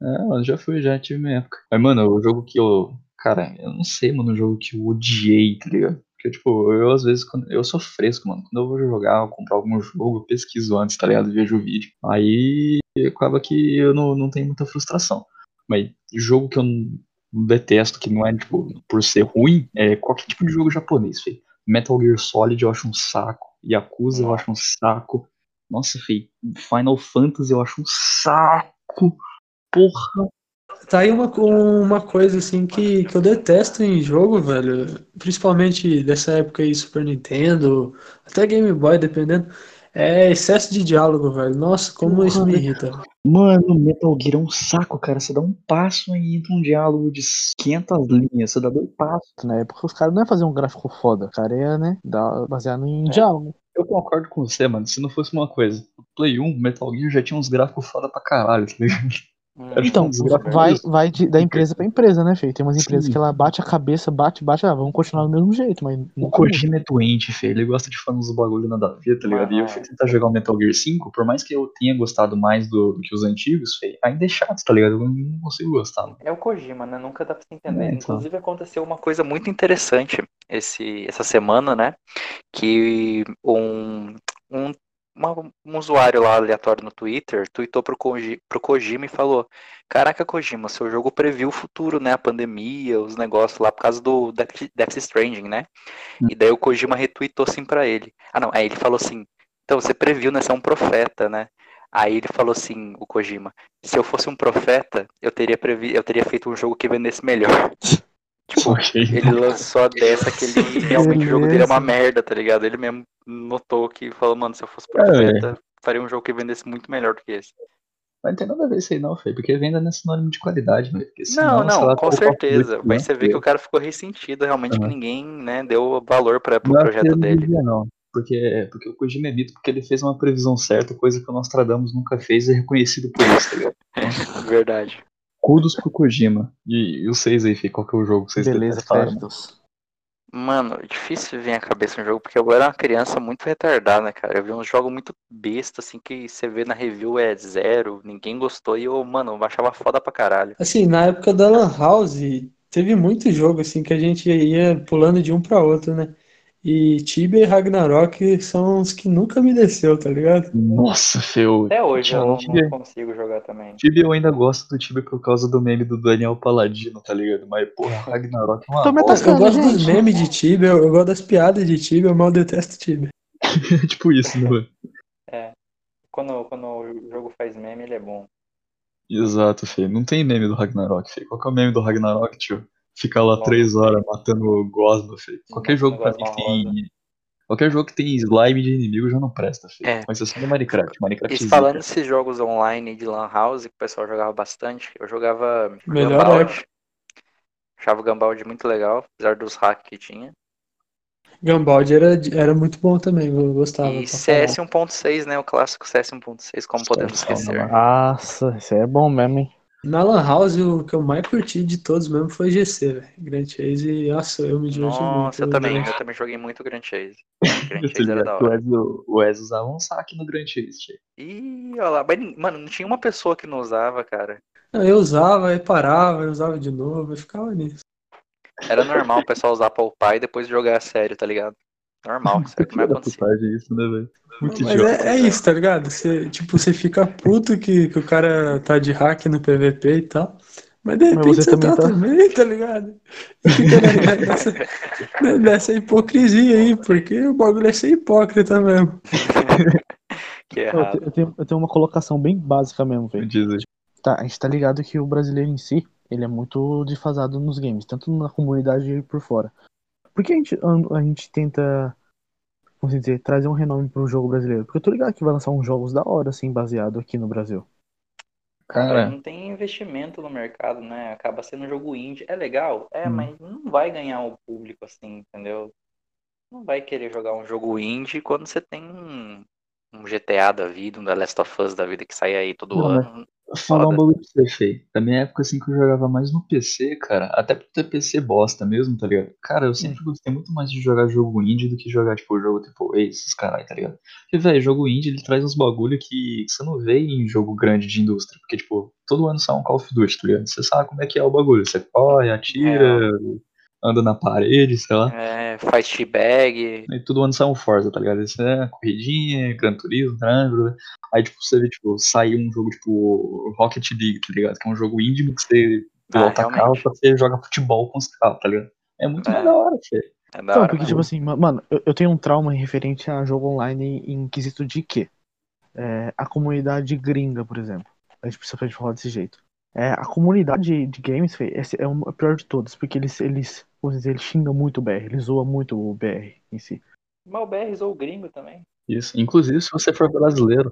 é, mano, já fui, já tive minha época. Mas, mano, o jogo que eu. Cara, eu não sei, mano, o jogo que eu odiei, tá ligado? Porque, tipo, eu às vezes, quando, eu sou fresco, mano. Quando eu vou jogar ou comprar algum jogo, eu pesquiso antes, tá ligado? Vejo o vídeo. Aí acaba que eu não, não tenho muita frustração. Mas jogo que eu detesto, que não é, tipo, por ser ruim, é qualquer tipo de jogo japonês, feio. Metal Gear Solid eu acho um saco. Yakuza eu acho um saco. Nossa, feio. Final Fantasy eu acho um saco. Porra. Tá aí uma, uma coisa assim que, que eu detesto em jogo, velho. Principalmente dessa época aí, Super Nintendo, até Game Boy, dependendo. É excesso de diálogo, velho. Nossa, como Porra, isso me né? irrita. Mano, Metal Gear é um saco, cara. Você dá um passo e entra um diálogo de 500 linhas. Você dá dois passos. Na época os caras não iam fazer um gráfico foda, o cara ia, né, dar, baseado em É. diálogo. Eu concordo com você, mano. Se não fosse uma coisa, o Play 1, Metal Gear já tinha uns gráficos foda pra caralho, tá ligado? Hum, Então, desgraçado. vai, vai de- da empresa pra empresa, né, Fê? Tem umas empresas Sim. que ela bate a cabeça, bate, bate, ah, vamos continuar do mesmo jeito, mas O Kojima é doente, feio. Ele gosta de falar uns bagulho nada a ver, tá ligado? E eu fui tentar jogar o Metal Gear 5, por mais que eu tenha gostado mais do, do que os antigos, feio, ainda é chato, tá ligado? Eu não consigo gostar. É o Kojima, né? Nunca dá pra se entender. É, então. Inclusive aconteceu uma coisa muito interessante esse, essa semana, né? Que um, um, uma- um usuário lá aleatório no Twitter tweetou pro, Koji, pro Kojima e falou: Caraca, Kojima, seu jogo previu o futuro, né? A pandemia, os negócios lá por causa do Death, Death Stranding, né? E daí o Kojima retweetou assim pra ele. Ah, não. Aí ele falou assim: Então você previu, né? Você é um profeta, né? Aí ele falou assim, o Kojima, se eu fosse um profeta, eu teria previ... eu teria feito um jogo que vendesse melhor. tipo, ele lançou a dessa que ele realmente o jogo dele é uma merda, tá ligado? Ele mesmo notou que falou, mano, se eu fosse É, profeta, faria um jogo que vendesse muito melhor do que esse. Mas não tem nada a ver isso aí não, feio, porque venda não é sinônimo de qualidade, Não, senão, sei não, lá, com certeza. Mas né, você vê que o cara ficou ressentido, realmente, que Aham. ninguém, né, deu valor pra, pro Não é projeto ele dele. devia, não. Porque, porque o Kojima é mito, porque ele fez uma previsão certa, coisa que o Nostradamus nunca fez e é reconhecido por isso, tá ligado? Verdade. Kudos pro Kojima. E, e vocês aí, Fê, qual que é o jogo que vocês Beleza, créditos. Mano, é difícil vir à cabeça um jogo, porque eu era uma criança muito retardada, né, cara? Eu vi uns jogos muito besta, assim, que você vê na review é zero, ninguém gostou, e eu, mano, eu achava foda pra caralho. Assim, na época da Lan House, teve muito jogo assim que a gente ia pulando de um pra outro, né? E Tibia e Ragnarok são os que nunca me desceu, tá ligado? Nossa, Fê, eu... Até hoje eu não, Tibia. não consigo jogar também. Tibia eu ainda gosto do Tibia por causa do meme do Daniel Paladino, tá ligado? Mas, porra, Ragnarok é uma tá bosta. Eu gosto dos memes de Tibia, eu gosto das piadas de Tibia, eu detesto Tibia. tipo isso, né? velho? Quando, quando o jogo faz meme, ele é bom. Exato, Fê. Não tem meme do Ragnarok, Fê. Qual que é o meme do Ragnarok, tio? Fica lá Nossa, três horas matando o Gosma, Fê. Qualquer jogo pra mim Gosma que tem. Qualquer jogo que tem slime de inimigo já não presta, Fê. É. Mas assim do Minecraft. Minecraft E falando nesses jogos online de Lan House, que o pessoal jogava bastante, eu jogava Melhor Gunbound. Achava o Gunbound muito legal, apesar dos hacks que tinha. Gambald era, era muito bom também, eu gostava. E. CS 1.6, né? O clássico CS 1.6, como podemos esquecer. Nossa, isso é bom mesmo, hein? Na Lan House, o que eu mais curti de todos mesmo foi GC, velho. Grand Chase, nossa, eu me diverti muito. Nossa, eu também, eu também joguei muito Grand Chase. Grand Chase era da hora. O Wes usava um saque no Grand Chase, tio. Ih, olha lá, mas, mano, não tinha uma pessoa que não usava, cara. Eu usava, aí parava, eu usava de novo, eu ficava nisso. Era normal o pessoal usar pra upar e depois jogar a sério, tá ligado? Normal, isso é acontecia. putagem isso, né, velho? Muito Mas idiota. é, é isso, tá ligado? Você, tipo, você fica puto que, que o cara tá de hack no PVP e tal. Mas de Mas repente você você também tá, tá. também, tá ligado? E fica ne- nessa, ne- nessa hipocrisia aí, porque o bagulho é ser hipócrita mesmo. Que Eu, errado. eu tenho, eu tenho uma colocação bem básica mesmo, velho. Tá, a gente tá ligado que o brasileiro em si, ele é muito defasado nos games, tanto na comunidade e por fora. Por que a gente, a, a gente tenta, como se dizer, trazer um renome pro jogo brasileiro? Porque eu tô ligado que vai lançar uns jogos da hora, assim, baseado aqui no Brasil. Cara, Não tem investimento no mercado, né? Acaba sendo um jogo indie. É legal? É, Hum. mas não vai ganhar o público assim, entendeu? Não vai querer jogar um jogo indie quando você tem um, um GTA da vida, um The Last of Us da vida que sai aí todo Não, mas- ano. Falar um Foda. bagulho pra você, Fê. Da minha época, assim, que eu jogava mais no PC, cara. Até por ter PC bosta mesmo, tá ligado? Cara, eu sempre gostei muito mais de jogar jogo indie do que jogar, tipo, jogo tipo esses caralho, tá ligado? Porque, velho, jogo indie, ele traz uns bagulho que você não vê em jogo grande de indústria. Porque, tipo, todo ano sai um Call of Duty, tá ligado? Você sabe como é que é o bagulho. Você corre, atira, anda na parede, sei lá. É, faz teabag. Aí todo ano sai um Forza, tá ligado? Isso é corridinha, Gran Turismo, Triângulo. Aí, tipo, você vê, tipo, sair um jogo, tipo, Rocket League, tá ligado? Que é um jogo indie que você Ah, pilota carro realmente. pra você joga futebol com os carros, tá ligado? É muito É. mais da hora, Fê. É da hora, porque, mano. tipo assim, ma- mano, eu, eu tenho um trauma referente a jogo online em quesito de quê? É, a comunidade gringa, por exemplo. A gente precisa falar desse jeito. É, a comunidade de, games, Fê, esse é o pior de todos, porque eles, eles, vamos dizer, eles xingam muito o BR, eles zoam muito o BR em si. Mas o BR ou o gringo também. Isso. Inclusive, se você for brasileiro,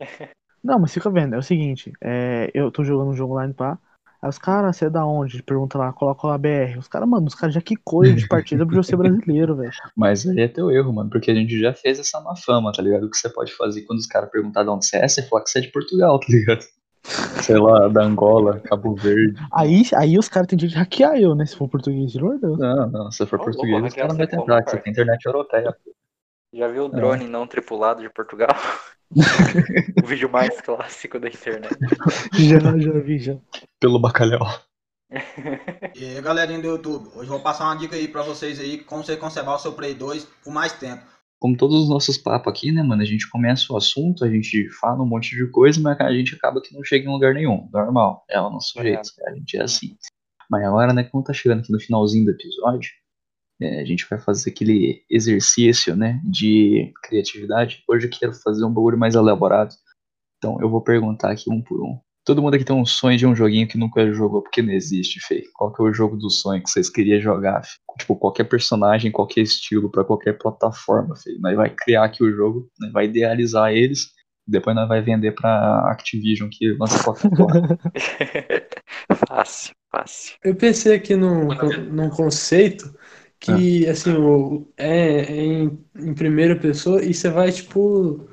Não, mas fica vendo, é o seguinte, é, eu tô jogando um jogo online, pá, aí os caras, você é da onde? Pergunta lá, coloca lá BR. Os caras, mano, os caras já quicou eu de partida por eu ser brasileiro, velho. mas aí é teu erro, mano. Porque a gente já fez essa má fama, tá ligado? O que você pode fazer quando os caras perguntarem de onde você é, você falar que você é de Portugal, tá ligado? Sei lá, da Angola, Cabo Verde. Aí, aí os caras têm de hackear eu, né? Se for português de Deus. Não, não, se for Ô, português, louco, os caras não vai hackear tentar, você que você tem internet europeia. Já viu o drone não tripulado de Portugal? o vídeo mais clássico da internet. Já, já vi, já. Pelo bacalhau. E aí, galerinha do YouTube, hoje eu vou passar uma dica aí pra vocês aí, como você conservar o seu Play 2 por mais tempo. Como todos os nossos papos aqui, né, mano? A gente começa o assunto, a gente fala um monte de coisa, mas a gente acaba que não chega em lugar nenhum. Normal. É o nosso É. jeito, a gente é assim. Mas agora, né, como tá chegando aqui no finalzinho do episódio, é, a gente vai fazer aquele exercício, né, de criatividade. Hoje eu quero fazer um bagulho mais elaborado. Então eu vou perguntar aqui um por um. Todo mundo aqui tem um sonho de um joguinho que nunca jogou, porque não existe, Fê. Qual que é o jogo do sonho que vocês queriam jogar, Fê? Tipo, qualquer personagem, qualquer estilo, pra qualquer plataforma, Fê. Nós vai criar aqui o jogo, nós vai idealizar eles, depois nós vai vender pra Activision, que lança qualquer porra. fácil, fácil. Eu pensei aqui num, num conceito que, assim, o, é, é em, em primeira pessoa e você vai, tipo,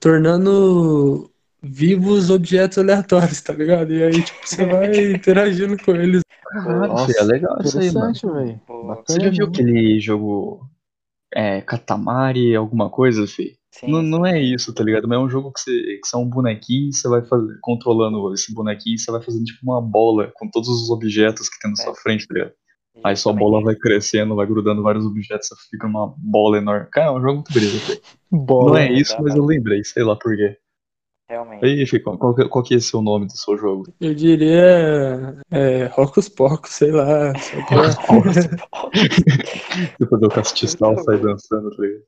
tornando vivos objetos aleatórios, tá ligado? E aí, tipo, você vai interagindo com eles. Caralho, Fê, é legal isso aí, mano. Você já viu né? aquele jogo é, Katamari, alguma coisa, Fê? Sim, Não, não é isso, tá ligado? Mas é um jogo que você, que você é um bonequinho, você vai fazer, controlando esse bonequinho, você vai fazendo tipo uma bola com todos os objetos que tem na É. sua frente, tá ligado? Aí sua bola vai crescendo, vai grudando vários objetos, você fica uma bola enorme. Cara, é um jogo muito Fê. Bola. Não é isso, mas eu lembrei, sei lá por quê. Realmente. Aí, Fê, qual, qual, que- qual que é o nome do seu jogo? Eu diria é, Rocos Pocos, sei lá. pra- Você fazer o castiçal, sair dançando, tá ligado?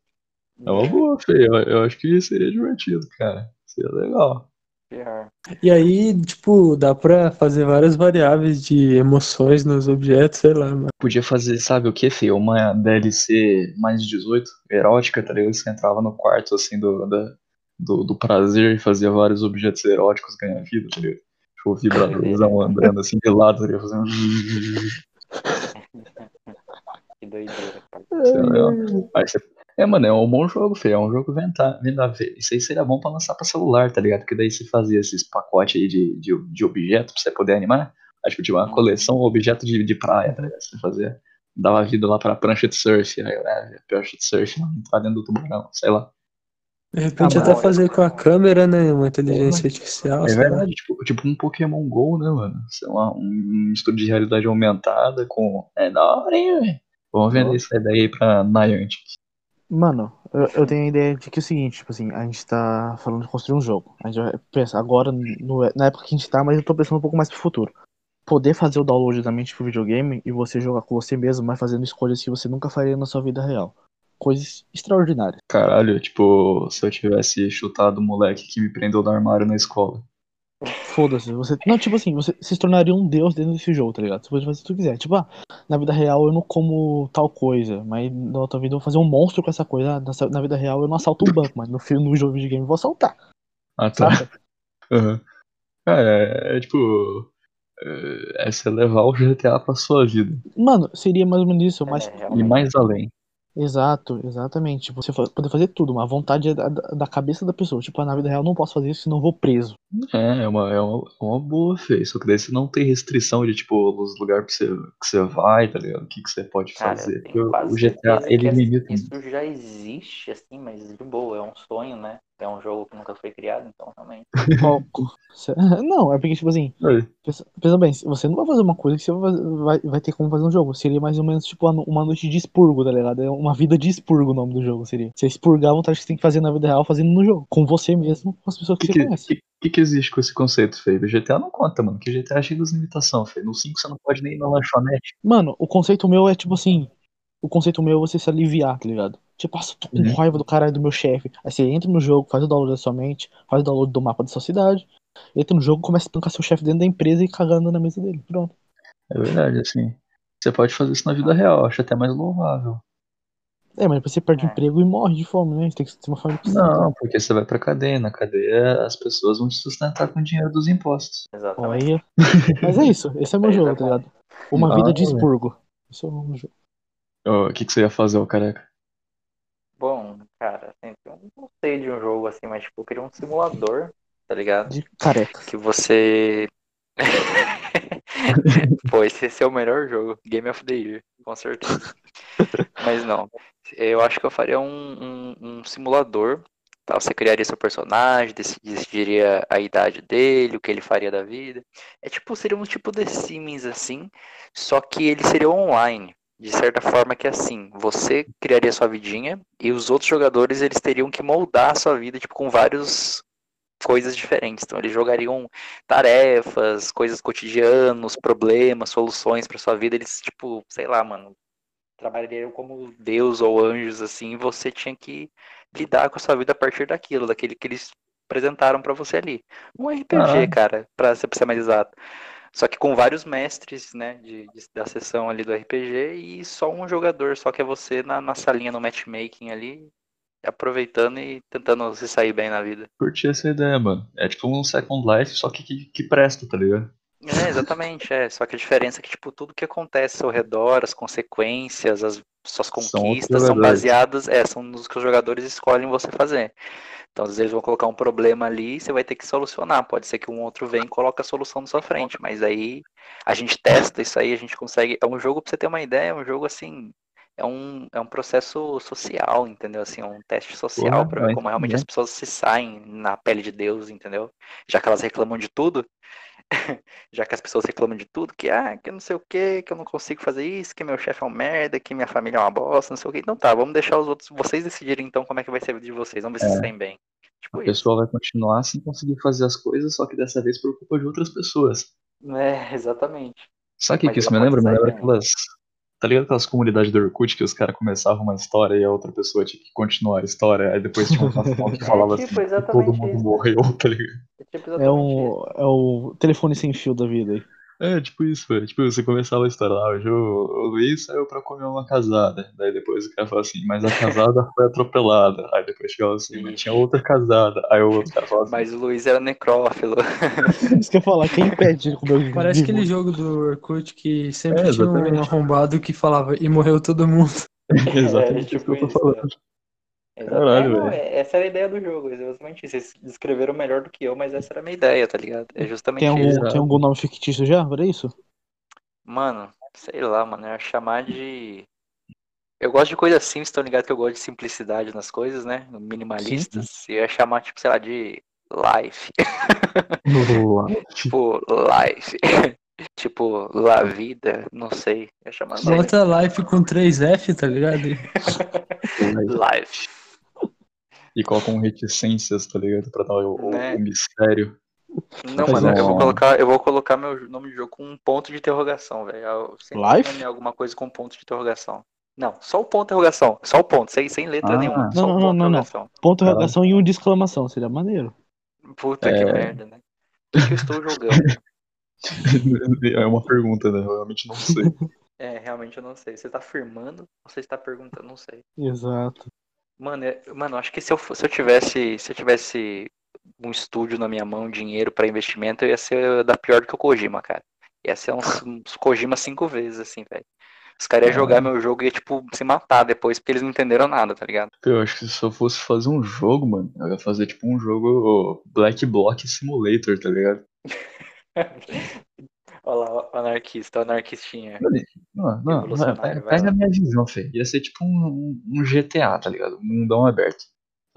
É uma boa, Fê. Eu, eu acho que seria divertido, cara. Seria legal. E aí, tipo, dá pra fazer várias variáveis de emoções nos objetos, sei lá, mano. Podia fazer, sabe o que, Fê? Uma DLC mais de 18, erótica, tá ligado? Você entrava no quarto, assim, do, da- do, do prazer e fazia vários objetos eróticos ganhar vida, tá ligado? Tipo, o vibradorzão andando assim de lado, tá ligado? Fazendo... Que doideira, pai. É, mano, é um bom jogo, Fê. É um jogo vendável. Isso aí seria bom pra lançar pra celular, tá ligado? Porque daí você fazia esses pacotes aí de, de, de objetos pra você poder animar. Aí, tipo, tinha uma coleção objeto de, de praia, tá ligado? Você fazia. Dava vida lá pra prancha de surf. Aí, né, prancha de surf, não, entrar dentro do tubarão, sei lá. De repente Ah, até bom, fazer com a câmera, né? Uma inteligência artificial. É verdade, tipo, tipo um Pokémon GO, né, mano? Sei lá, um estudo de realidade aumentada com. É da hora, hein, velho? Vamos vender essa ideia aí pra Niantic. Mano, eu, eu tenho a ideia de que é o seguinte, tipo assim, a gente tá falando de construir um jogo. A gente vai pensar agora, no- na época que a gente tá, mas eu tô pensando um pouco mais pro futuro. Poder fazer o download da mente pro videogame e você jogar com você mesmo, mas fazendo escolhas que você nunca faria na sua vida real. Coisas extraordinárias. Caralho, tipo, se eu tivesse chutado o moleque que me prendeu no armário na escola. Foda-se, você. Não, tipo assim, você se tornaria um deus dentro desse jogo, tá ligado? Você pode fazer o que tu quiser. Tipo, ah, na vida real eu não como tal coisa, mas na outra vida eu vou fazer um monstro com essa coisa. Ah, nessa- na vida real eu não assalto um banco, mas no filme, no jogo de game eu vou assaltar. Ah, tá. Aham. Cara, é, é tipo. É, é você levar o GTA pra sua vida. Mano, seria mais ou menos isso, mas. É, E mais além. Exato, exatamente. Você poder fazer tudo, mas a vontade é da, da cabeça da pessoa. Tipo, na vida real eu não posso fazer isso, senão eu vou preso. É, é uma, é uma, é uma boa, Fê. Só que daí você não tem restrição de, tipo, os lugares que você, que você vai, tá ligado? O que, que você pode Cara, fazer. eu o, GTA, ele limita. isso já existe, assim, mas de boa, é um sonho, né? É um jogo que nunca foi criado, então realmente. Foco. Não, é porque, tipo assim, pensa, pensa bem, você não vai fazer uma coisa que você vai, vai, vai ter como fazer um jogo. Seria mais ou menos tipo uma, uma noite de expurgo, tá ligado? É uma vida de expurgo o nome do jogo, seria. Você expurgar a vontade que você tem que fazer na vida real fazendo no jogo. Com você mesmo, com as pessoas O que, que, você que, conhece. que, que que existe com esse conceito, Fê? O GTA não conta, mano. Que GTA é cheio das limitações, Fê. No 5 você não pode nem ir na lanchonete. Mano, o conceito meu é tipo assim. O conceito meu é você se aliviar, tá ligado? Tipo, ah, eu tô com Uhum. raiva do caralho do meu chefe. Aí você entra no jogo, faz o download da sua mente, faz o download do mapa da sua cidade, entra no jogo, começa a tancar seu chefe dentro da empresa e cagando na mesa dele. Pronto. É verdade, assim. Você pode fazer isso na vida real, eu acho até mais louvável. É, mas depois você perde o É. emprego e morre de fome, né? Você tem que ter uma família Não, porque você vai pra cadeia. Na cadeia as pessoas vão te sustentar com o dinheiro dos impostos. Exatamente. Olha. Mas é isso, esse é meu Aí jogo, tá tá ligado? Uma Ah, vida de velho. expurgo. Isso é o meu jogo. O que, que você ia fazer, ô careca? Bom, cara, assim, eu não sei de um jogo assim, mas tipo, eu queria um simulador tá ligado? De careca. Que você. Pô, esse, esse é o melhor jogo. Game of the Year, com certeza. Mas não. Eu acho que eu faria um, um, um simulador. Tá? Você criaria seu personagem, deci- decidiria a idade dele, o que ele faria da vida. É tipo, seria um tipo The Sims assim, só que ele seria online. De certa forma que assim, você criaria sua vidinha e os outros jogadores eles teriam que moldar a sua vida tipo com vários coisas diferentes. Então eles jogariam tarefas, coisas cotidianos, problemas, soluções para sua vida, eles tipo, sei lá, mano, trabalhariam como Deus ou anjos assim, e você tinha que lidar com a sua vida a partir daquilo, daquele que eles apresentaram para você ali. Um RPG, Ah. cara, para ser mais exato. Só que com vários mestres, né, de, de- da sessão ali do RPG e só um jogador, só que é você na, na salinha no matchmaking ali, aproveitando e tentando se sair bem na vida. Curti essa ideia, mano. É tipo um Second Life, só que, que, que presta, tá ligado? É, exatamente, é. Só que a diferença é que, tipo, tudo que acontece ao redor, as consequências, as suas São conquistas são jogadores. baseadas, é, são nos que os jogadores escolhem você fazer. Então, às vezes, eles vão colocar um problema ali e você vai ter que solucionar. Pode ser que um outro venha e coloque a solução na sua frente, mas aí a gente testa isso aí, a gente consegue. É um jogo, pra você ter uma ideia, é um jogo assim. É um, é um processo social, entendeu? Assim, é um teste social Porra, pra ver como realmente entender. as pessoas se saem na pele de Deus, entendeu? Já que elas reclamam de tudo, já que as pessoas reclamam de tudo, que ah, que eu não sei o que, que eu não consigo fazer isso, que meu chefe é um merda, que minha família é uma bosta, não sei o que. Então tá, vamos deixar os outros, vocês decidirem então como é que vai ser a vida de vocês, vamos ver se É. saem bem. Tipo A isso. pessoa vai continuar sem conseguir fazer as coisas, só que dessa vez por culpa de outras pessoas. É, exatamente. Sabe o que, que isso me lembra? Me lembra bem. aquelas. Tá ligado aquelas comunidades do Orkut que os caras começavam uma história e a outra pessoa tinha que continuar a história, aí depois tinha um passão que É falava tipo assim, que todo mundo isso. morreu, tá ligado? É tipo É isso. o, é o telefone sem fio da vida aí. É, tipo isso, velho. Tipo, você começava a história lá, hoje o, o Luiz saiu pra comer uma casada. Daí depois o cara fala assim, mas a casada foi atropelada. Aí depois chegava assim, mas tinha outra casada. Aí o outro cara fala assim, Mas o Luiz era necrófilo. Isso que eu ia falar, quem impede de comer o Parece aquele jogo do Orkut que sempre É, tinha um arrombado que falava e morreu todo mundo. exatamente É, isso que eu tô tipo falando. isso. Caralho, É, velho. é- essa era a ideia do jogo, exatamente isso. Vocês descreveram melhor do que eu, mas essa era a minha ideia, tá ligado? É justamente Tem algum, isso. Tem algum nome fictício já? Era isso? Mano, sei lá, mano, eu ia chamar de. Eu gosto de coisa simples, estão ligado que eu gosto de simplicidade nas coisas, né? Minimalistas. Eu ia chamar, tipo, sei lá, de life. tipo, life. tipo, la vida, não sei. Eu ia chamar de Bota life com 3F, tá ligado? life. E colocam reticências, tá ligado? Pra dar o, Né? o mistério. Não, Mas mano, eu vou não. colocar, eu vou colocar meu nome de jogo com um ponto de interrogação, velho. Life? alguma coisa com ponto de interrogação. Não, só o ponto de interrogação. Só o ponto, sem, sem letra Ah. nenhuma. Só Não, não, ponto de não, não. interrogação. Ponto de interrogação e um de exclamação, seria maneiro. Puta que É. merda, né? O que, que eu estou jogando? é uma pergunta, né? Eu realmente não sei. É, realmente eu não sei. Você tá afirmando ou você está perguntando? Não sei. Exato. Mano, é- mano, acho que se eu, se eu tivesse, se eu tivesse um estúdio na minha mão, dinheiro pra investimento, eu ia ser da pior do que o Kojima, cara. Ia ser uns, uns Kojima cinco vezes, assim, velho. Os caras iam jogar meu jogo e ia, tipo, se matar depois, porque eles não entenderam nada, tá ligado? Eu acho que se eu fosse fazer um jogo, mano, eu ia fazer tipo um jogo Black Block Simulator, tá ligado? Olha lá, o anarquista, o anarquistinha. Não, não, vai pega lá. a minha visão, Fê. Ia ser tipo um, um- GTA, tá ligado? Um mundão aberto.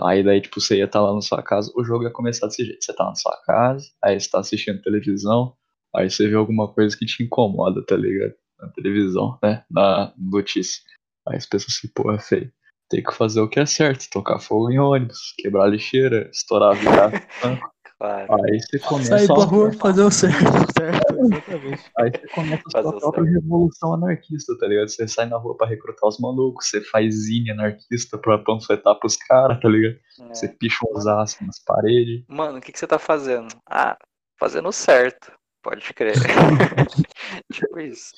Aí daí, tipo, você ia estar lá na sua casa, o jogo ia começar desse jeito. Você tá na sua casa, aí você tá assistindo televisão, aí você vê alguma coisa que te incomoda, tá ligado? Na televisão, né? Na notícia. Aí as pessoas assim, porra, feio. Tem que fazer o que é certo, tocar fogo em ônibus, quebrar lixeira, estourar a virada. Claro. aí você começa Sair pra a- rua fazer o certo. Certo, exatamente. Aí você começa a Fazer sua o própria certo. revolução anarquista, tá ligado? Você sai na rua pra recrutar os malucos, você faz zine anarquista pra panfletar pros caras, tá ligado? É. Você picha uns aços nas paredes. Mano, o que, que você tá fazendo? Ah, fazendo certo. Pode crer. tipo isso.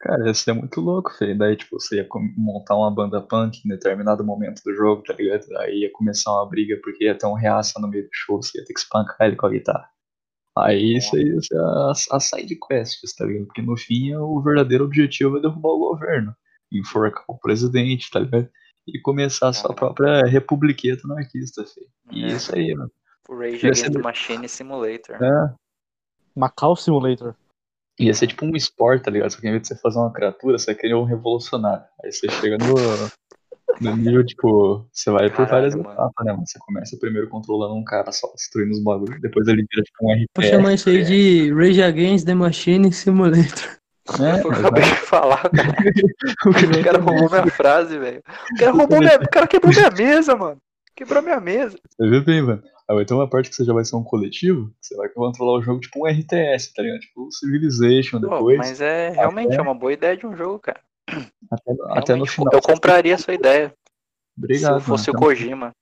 Cara, isso é muito louco, feio. Daí, tipo, você ia montar uma banda punk em determinado momento do jogo, tá ligado? Aí ia começar uma briga porque ia ter um reaça no meio do show, você ia ter que espancar ele com a guitarra. Aí isso aí é as, as side quests, tá ligado? Porque no fim o verdadeiro objetivo é derrubar o governo, enforcar o presidente, tá ligado? E começar a sua própria republiqueta anarquista, feio. E É. isso aí, mano. Rage Ia Against ser- the Machine Simulator. É. Macau Simulator. Ia ser tipo um esporte, tá ligado? Só que em vez de você fazer uma criatura, você cria um revolucionário. Aí você chega no, no nível, tipo, você vai por várias mano. etapas, né? Mano? Você começa primeiro controlando um cara só, destruindo os bagulhos. Depois ele vira tipo um Vou RPG. chamar isso aí de Rage Against the Machine Simulator. né? Eu acabei de falar, cara. O cara roubou minha frase, velho. O cara roubou minha. O cara quebrou minha mesa, mano. Quebrou minha mesa. Você viu bem, mano? Aí vai ter uma parte que você já vai ser um coletivo, que você vai controlar o jogo tipo um RTS, tá ligado? Tipo um Civilization Pô, depois. mas é realmente é uma boa ideia de um jogo, cara. Até, até no final. Eu compraria a sua ideia. Obrigado, se eu fosse mano. o Kojima.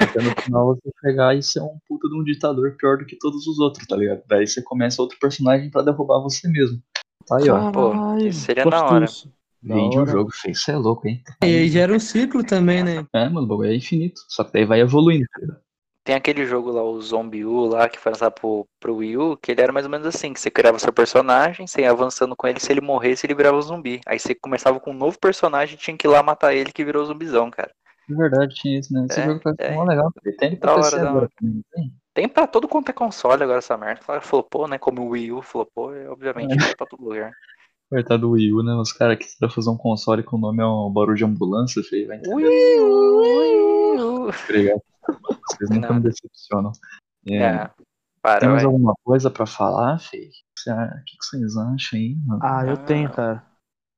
Até no final você chegar e ser um puta de um ditador pior do que todos os outros, tá ligado? Daí você começa outro personagem pra derrubar você mesmo. Tá aí, ó. Pô, seria da hora. Vende hora. jogo, feio. Isso é louco, hein? E aí gera um ciclo também, né? É, mano, o bagulho é infinito. Só que daí vai evoluindo, tá ligado? Tem aquele jogo lá, o Zombie U lá, que foi lançado pro, pro Wii U, que ele era mais ou menos assim, que você criava seu personagem, você ia avançando com ele, se ele morresse, ele virava um zumbi. Aí você começava com um novo personagem e tinha que ir lá matar ele, que virou zumbizão, cara. De verdade, tinha isso, né? Esse É, jogo parece é. mó legal. Tem pra hora, agora também, tem? Pra todo quanto é console agora essa merda. Claro, flopou, né? Como o Wii U flopou, obviamente vai pra todo lugar. Coitado do Wii U, né? Os caras quiseram fazer um console com o nome é um barulho de ambulância, feio. Vai entender. Wii U, Wii U. Obrigado. Vocês nunca me decepcionam. É, É, para, tem mais vai. alguma coisa pra falar, feio? O que o que que vocês acham aí, mano? Ah, eu Ah. tenho, cara.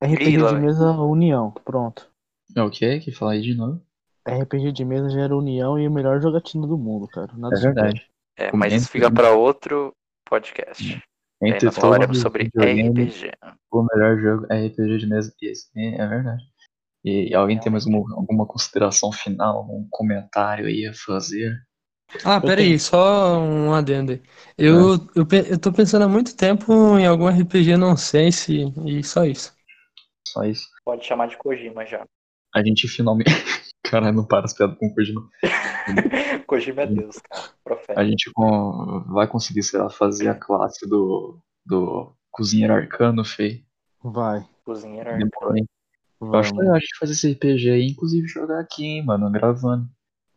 RPG Grila, de mesa União, pronto. É o quê? Que fala aí de novo? RPG de mesa gera união e o melhor jogatina do mundo, cara. Nada É verdade. É, mas isso fica pra outro podcast. Aí Entre nós falaremos todos os sobre RPG. O melhor jogo é RPG de mesa. Isso é, é verdade. E, alguém tem mais alguma, alguma consideração final, um comentário aí a fazer? Ah, peraí, só um adendo aí. Eu, eu, pe- eu tô pensando há muito tempo em algum RPG nonsense e só isso. Só isso. Pode chamar de Kojima já. A gente finalmente. Caralho, não para as piadas com o Kojima. Kojima é Deus, cara. Profeta. A gente com- vai conseguir, sei lá, fazer a classe do, do cozinheiro arcano, Fei. Vai. Cozinheiro. Demorou, Eu acho legal a gente fazer esse RPG aí, inclusive jogar aqui, hein, mano, gravando.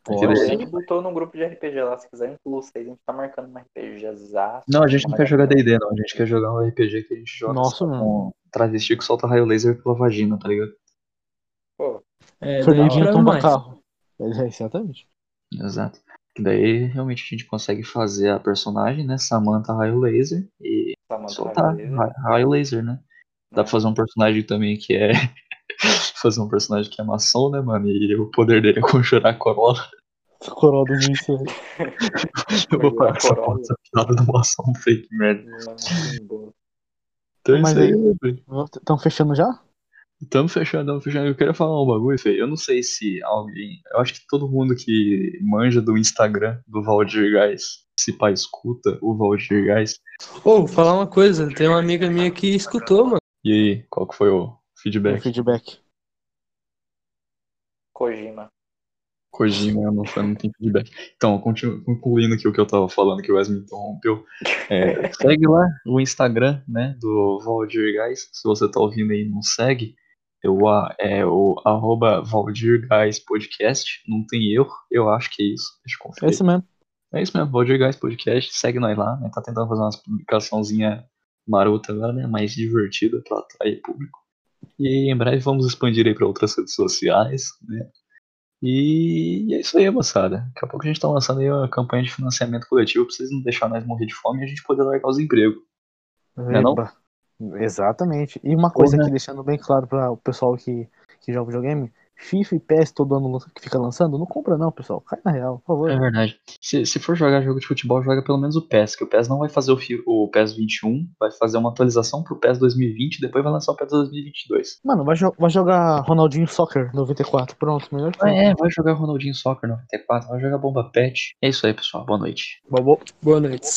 Bora. A gente botou num grupo de RPG lá, se quiser incluir vocês, a gente tá marcando um RPG exato. Não, a gente não quer jogar D&D, não. A gente quer jogar um RPG que a gente joga Nossa, mano. com travesti que solta raio laser pela vagina, tá ligado? Pô, É, daí Fernandinho tomba mais. carro. É, exatamente. Exato. Que daí realmente a gente consegue fazer a personagem, né? Samantha raio laser e Samantha soltar Raio ra- raio laser, né? Dá pra fazer um personagem também que é. fazer um personagem que é maçom, né, mano? E o poder dele é conjurar a corola. Coroa do Míssil. Eu vou parar essa, Corolla. essa piada do maçom, fake merda. Então é isso aí. Estão fechando já? Tamo fechando, tamo fechando. Eu queria falar um bagulho, Fê. Eu não sei se alguém. Eu acho que todo mundo que manja do Instagram do Valdir Gás, se pá escuta o Valdir Gás. Ô, vou falar uma coisa, tem uma amiga minha que escutou, mano. E aí, qual que foi o Feedback? feedback. Kojima. Kojima, eu não, eu não tem feedback. Então, concluindo aqui o que eu tava falando, que o Wes me interrompeu. É, segue lá o Instagram, né, do Valdir Gás. Se você tá ouvindo aí e não segue, eu, é o arroba Valdir Gás Podcast. Não tem erro, eu acho que é isso. Deixa eu É conferir. esse mesmo. É isso mesmo, Valdir Gás Podcast, segue nós lá, né? Tá tentando fazer umas publicaçãozinha marota agora, né? Mais divertida pra atrair público. E em breve vamos expandir aí pra outras redes sociais, né? E é isso aí, moçada. Daqui a pouco a gente tá lançando aí uma campanha de financiamento coletivo pra vocês não deixar nós morrer de fome e a gente poder largar os empregos. é não? Exatamente. E uma coisa Porra. aqui, deixando bem claro para o pessoal que, que joga videogame, FIFA e PES todo ano que fica lançando, não compra não, pessoal. Cai na real, por favor. É verdade. Se, se for jogar jogo de futebol, joga pelo menos o PES, que o PES não vai fazer o, o PES 21, vai fazer uma atualização pro PES 2020 e depois vai lançar o PES 2022. Mano, vai, jo- vai jogar Ronaldinho Soccer 94, pronto, melhor que é, vai jogar Ronaldinho Soccer 94, vai jogar Bomba Pet. É isso aí, pessoal. Boa noite. Bobo. Boa noite.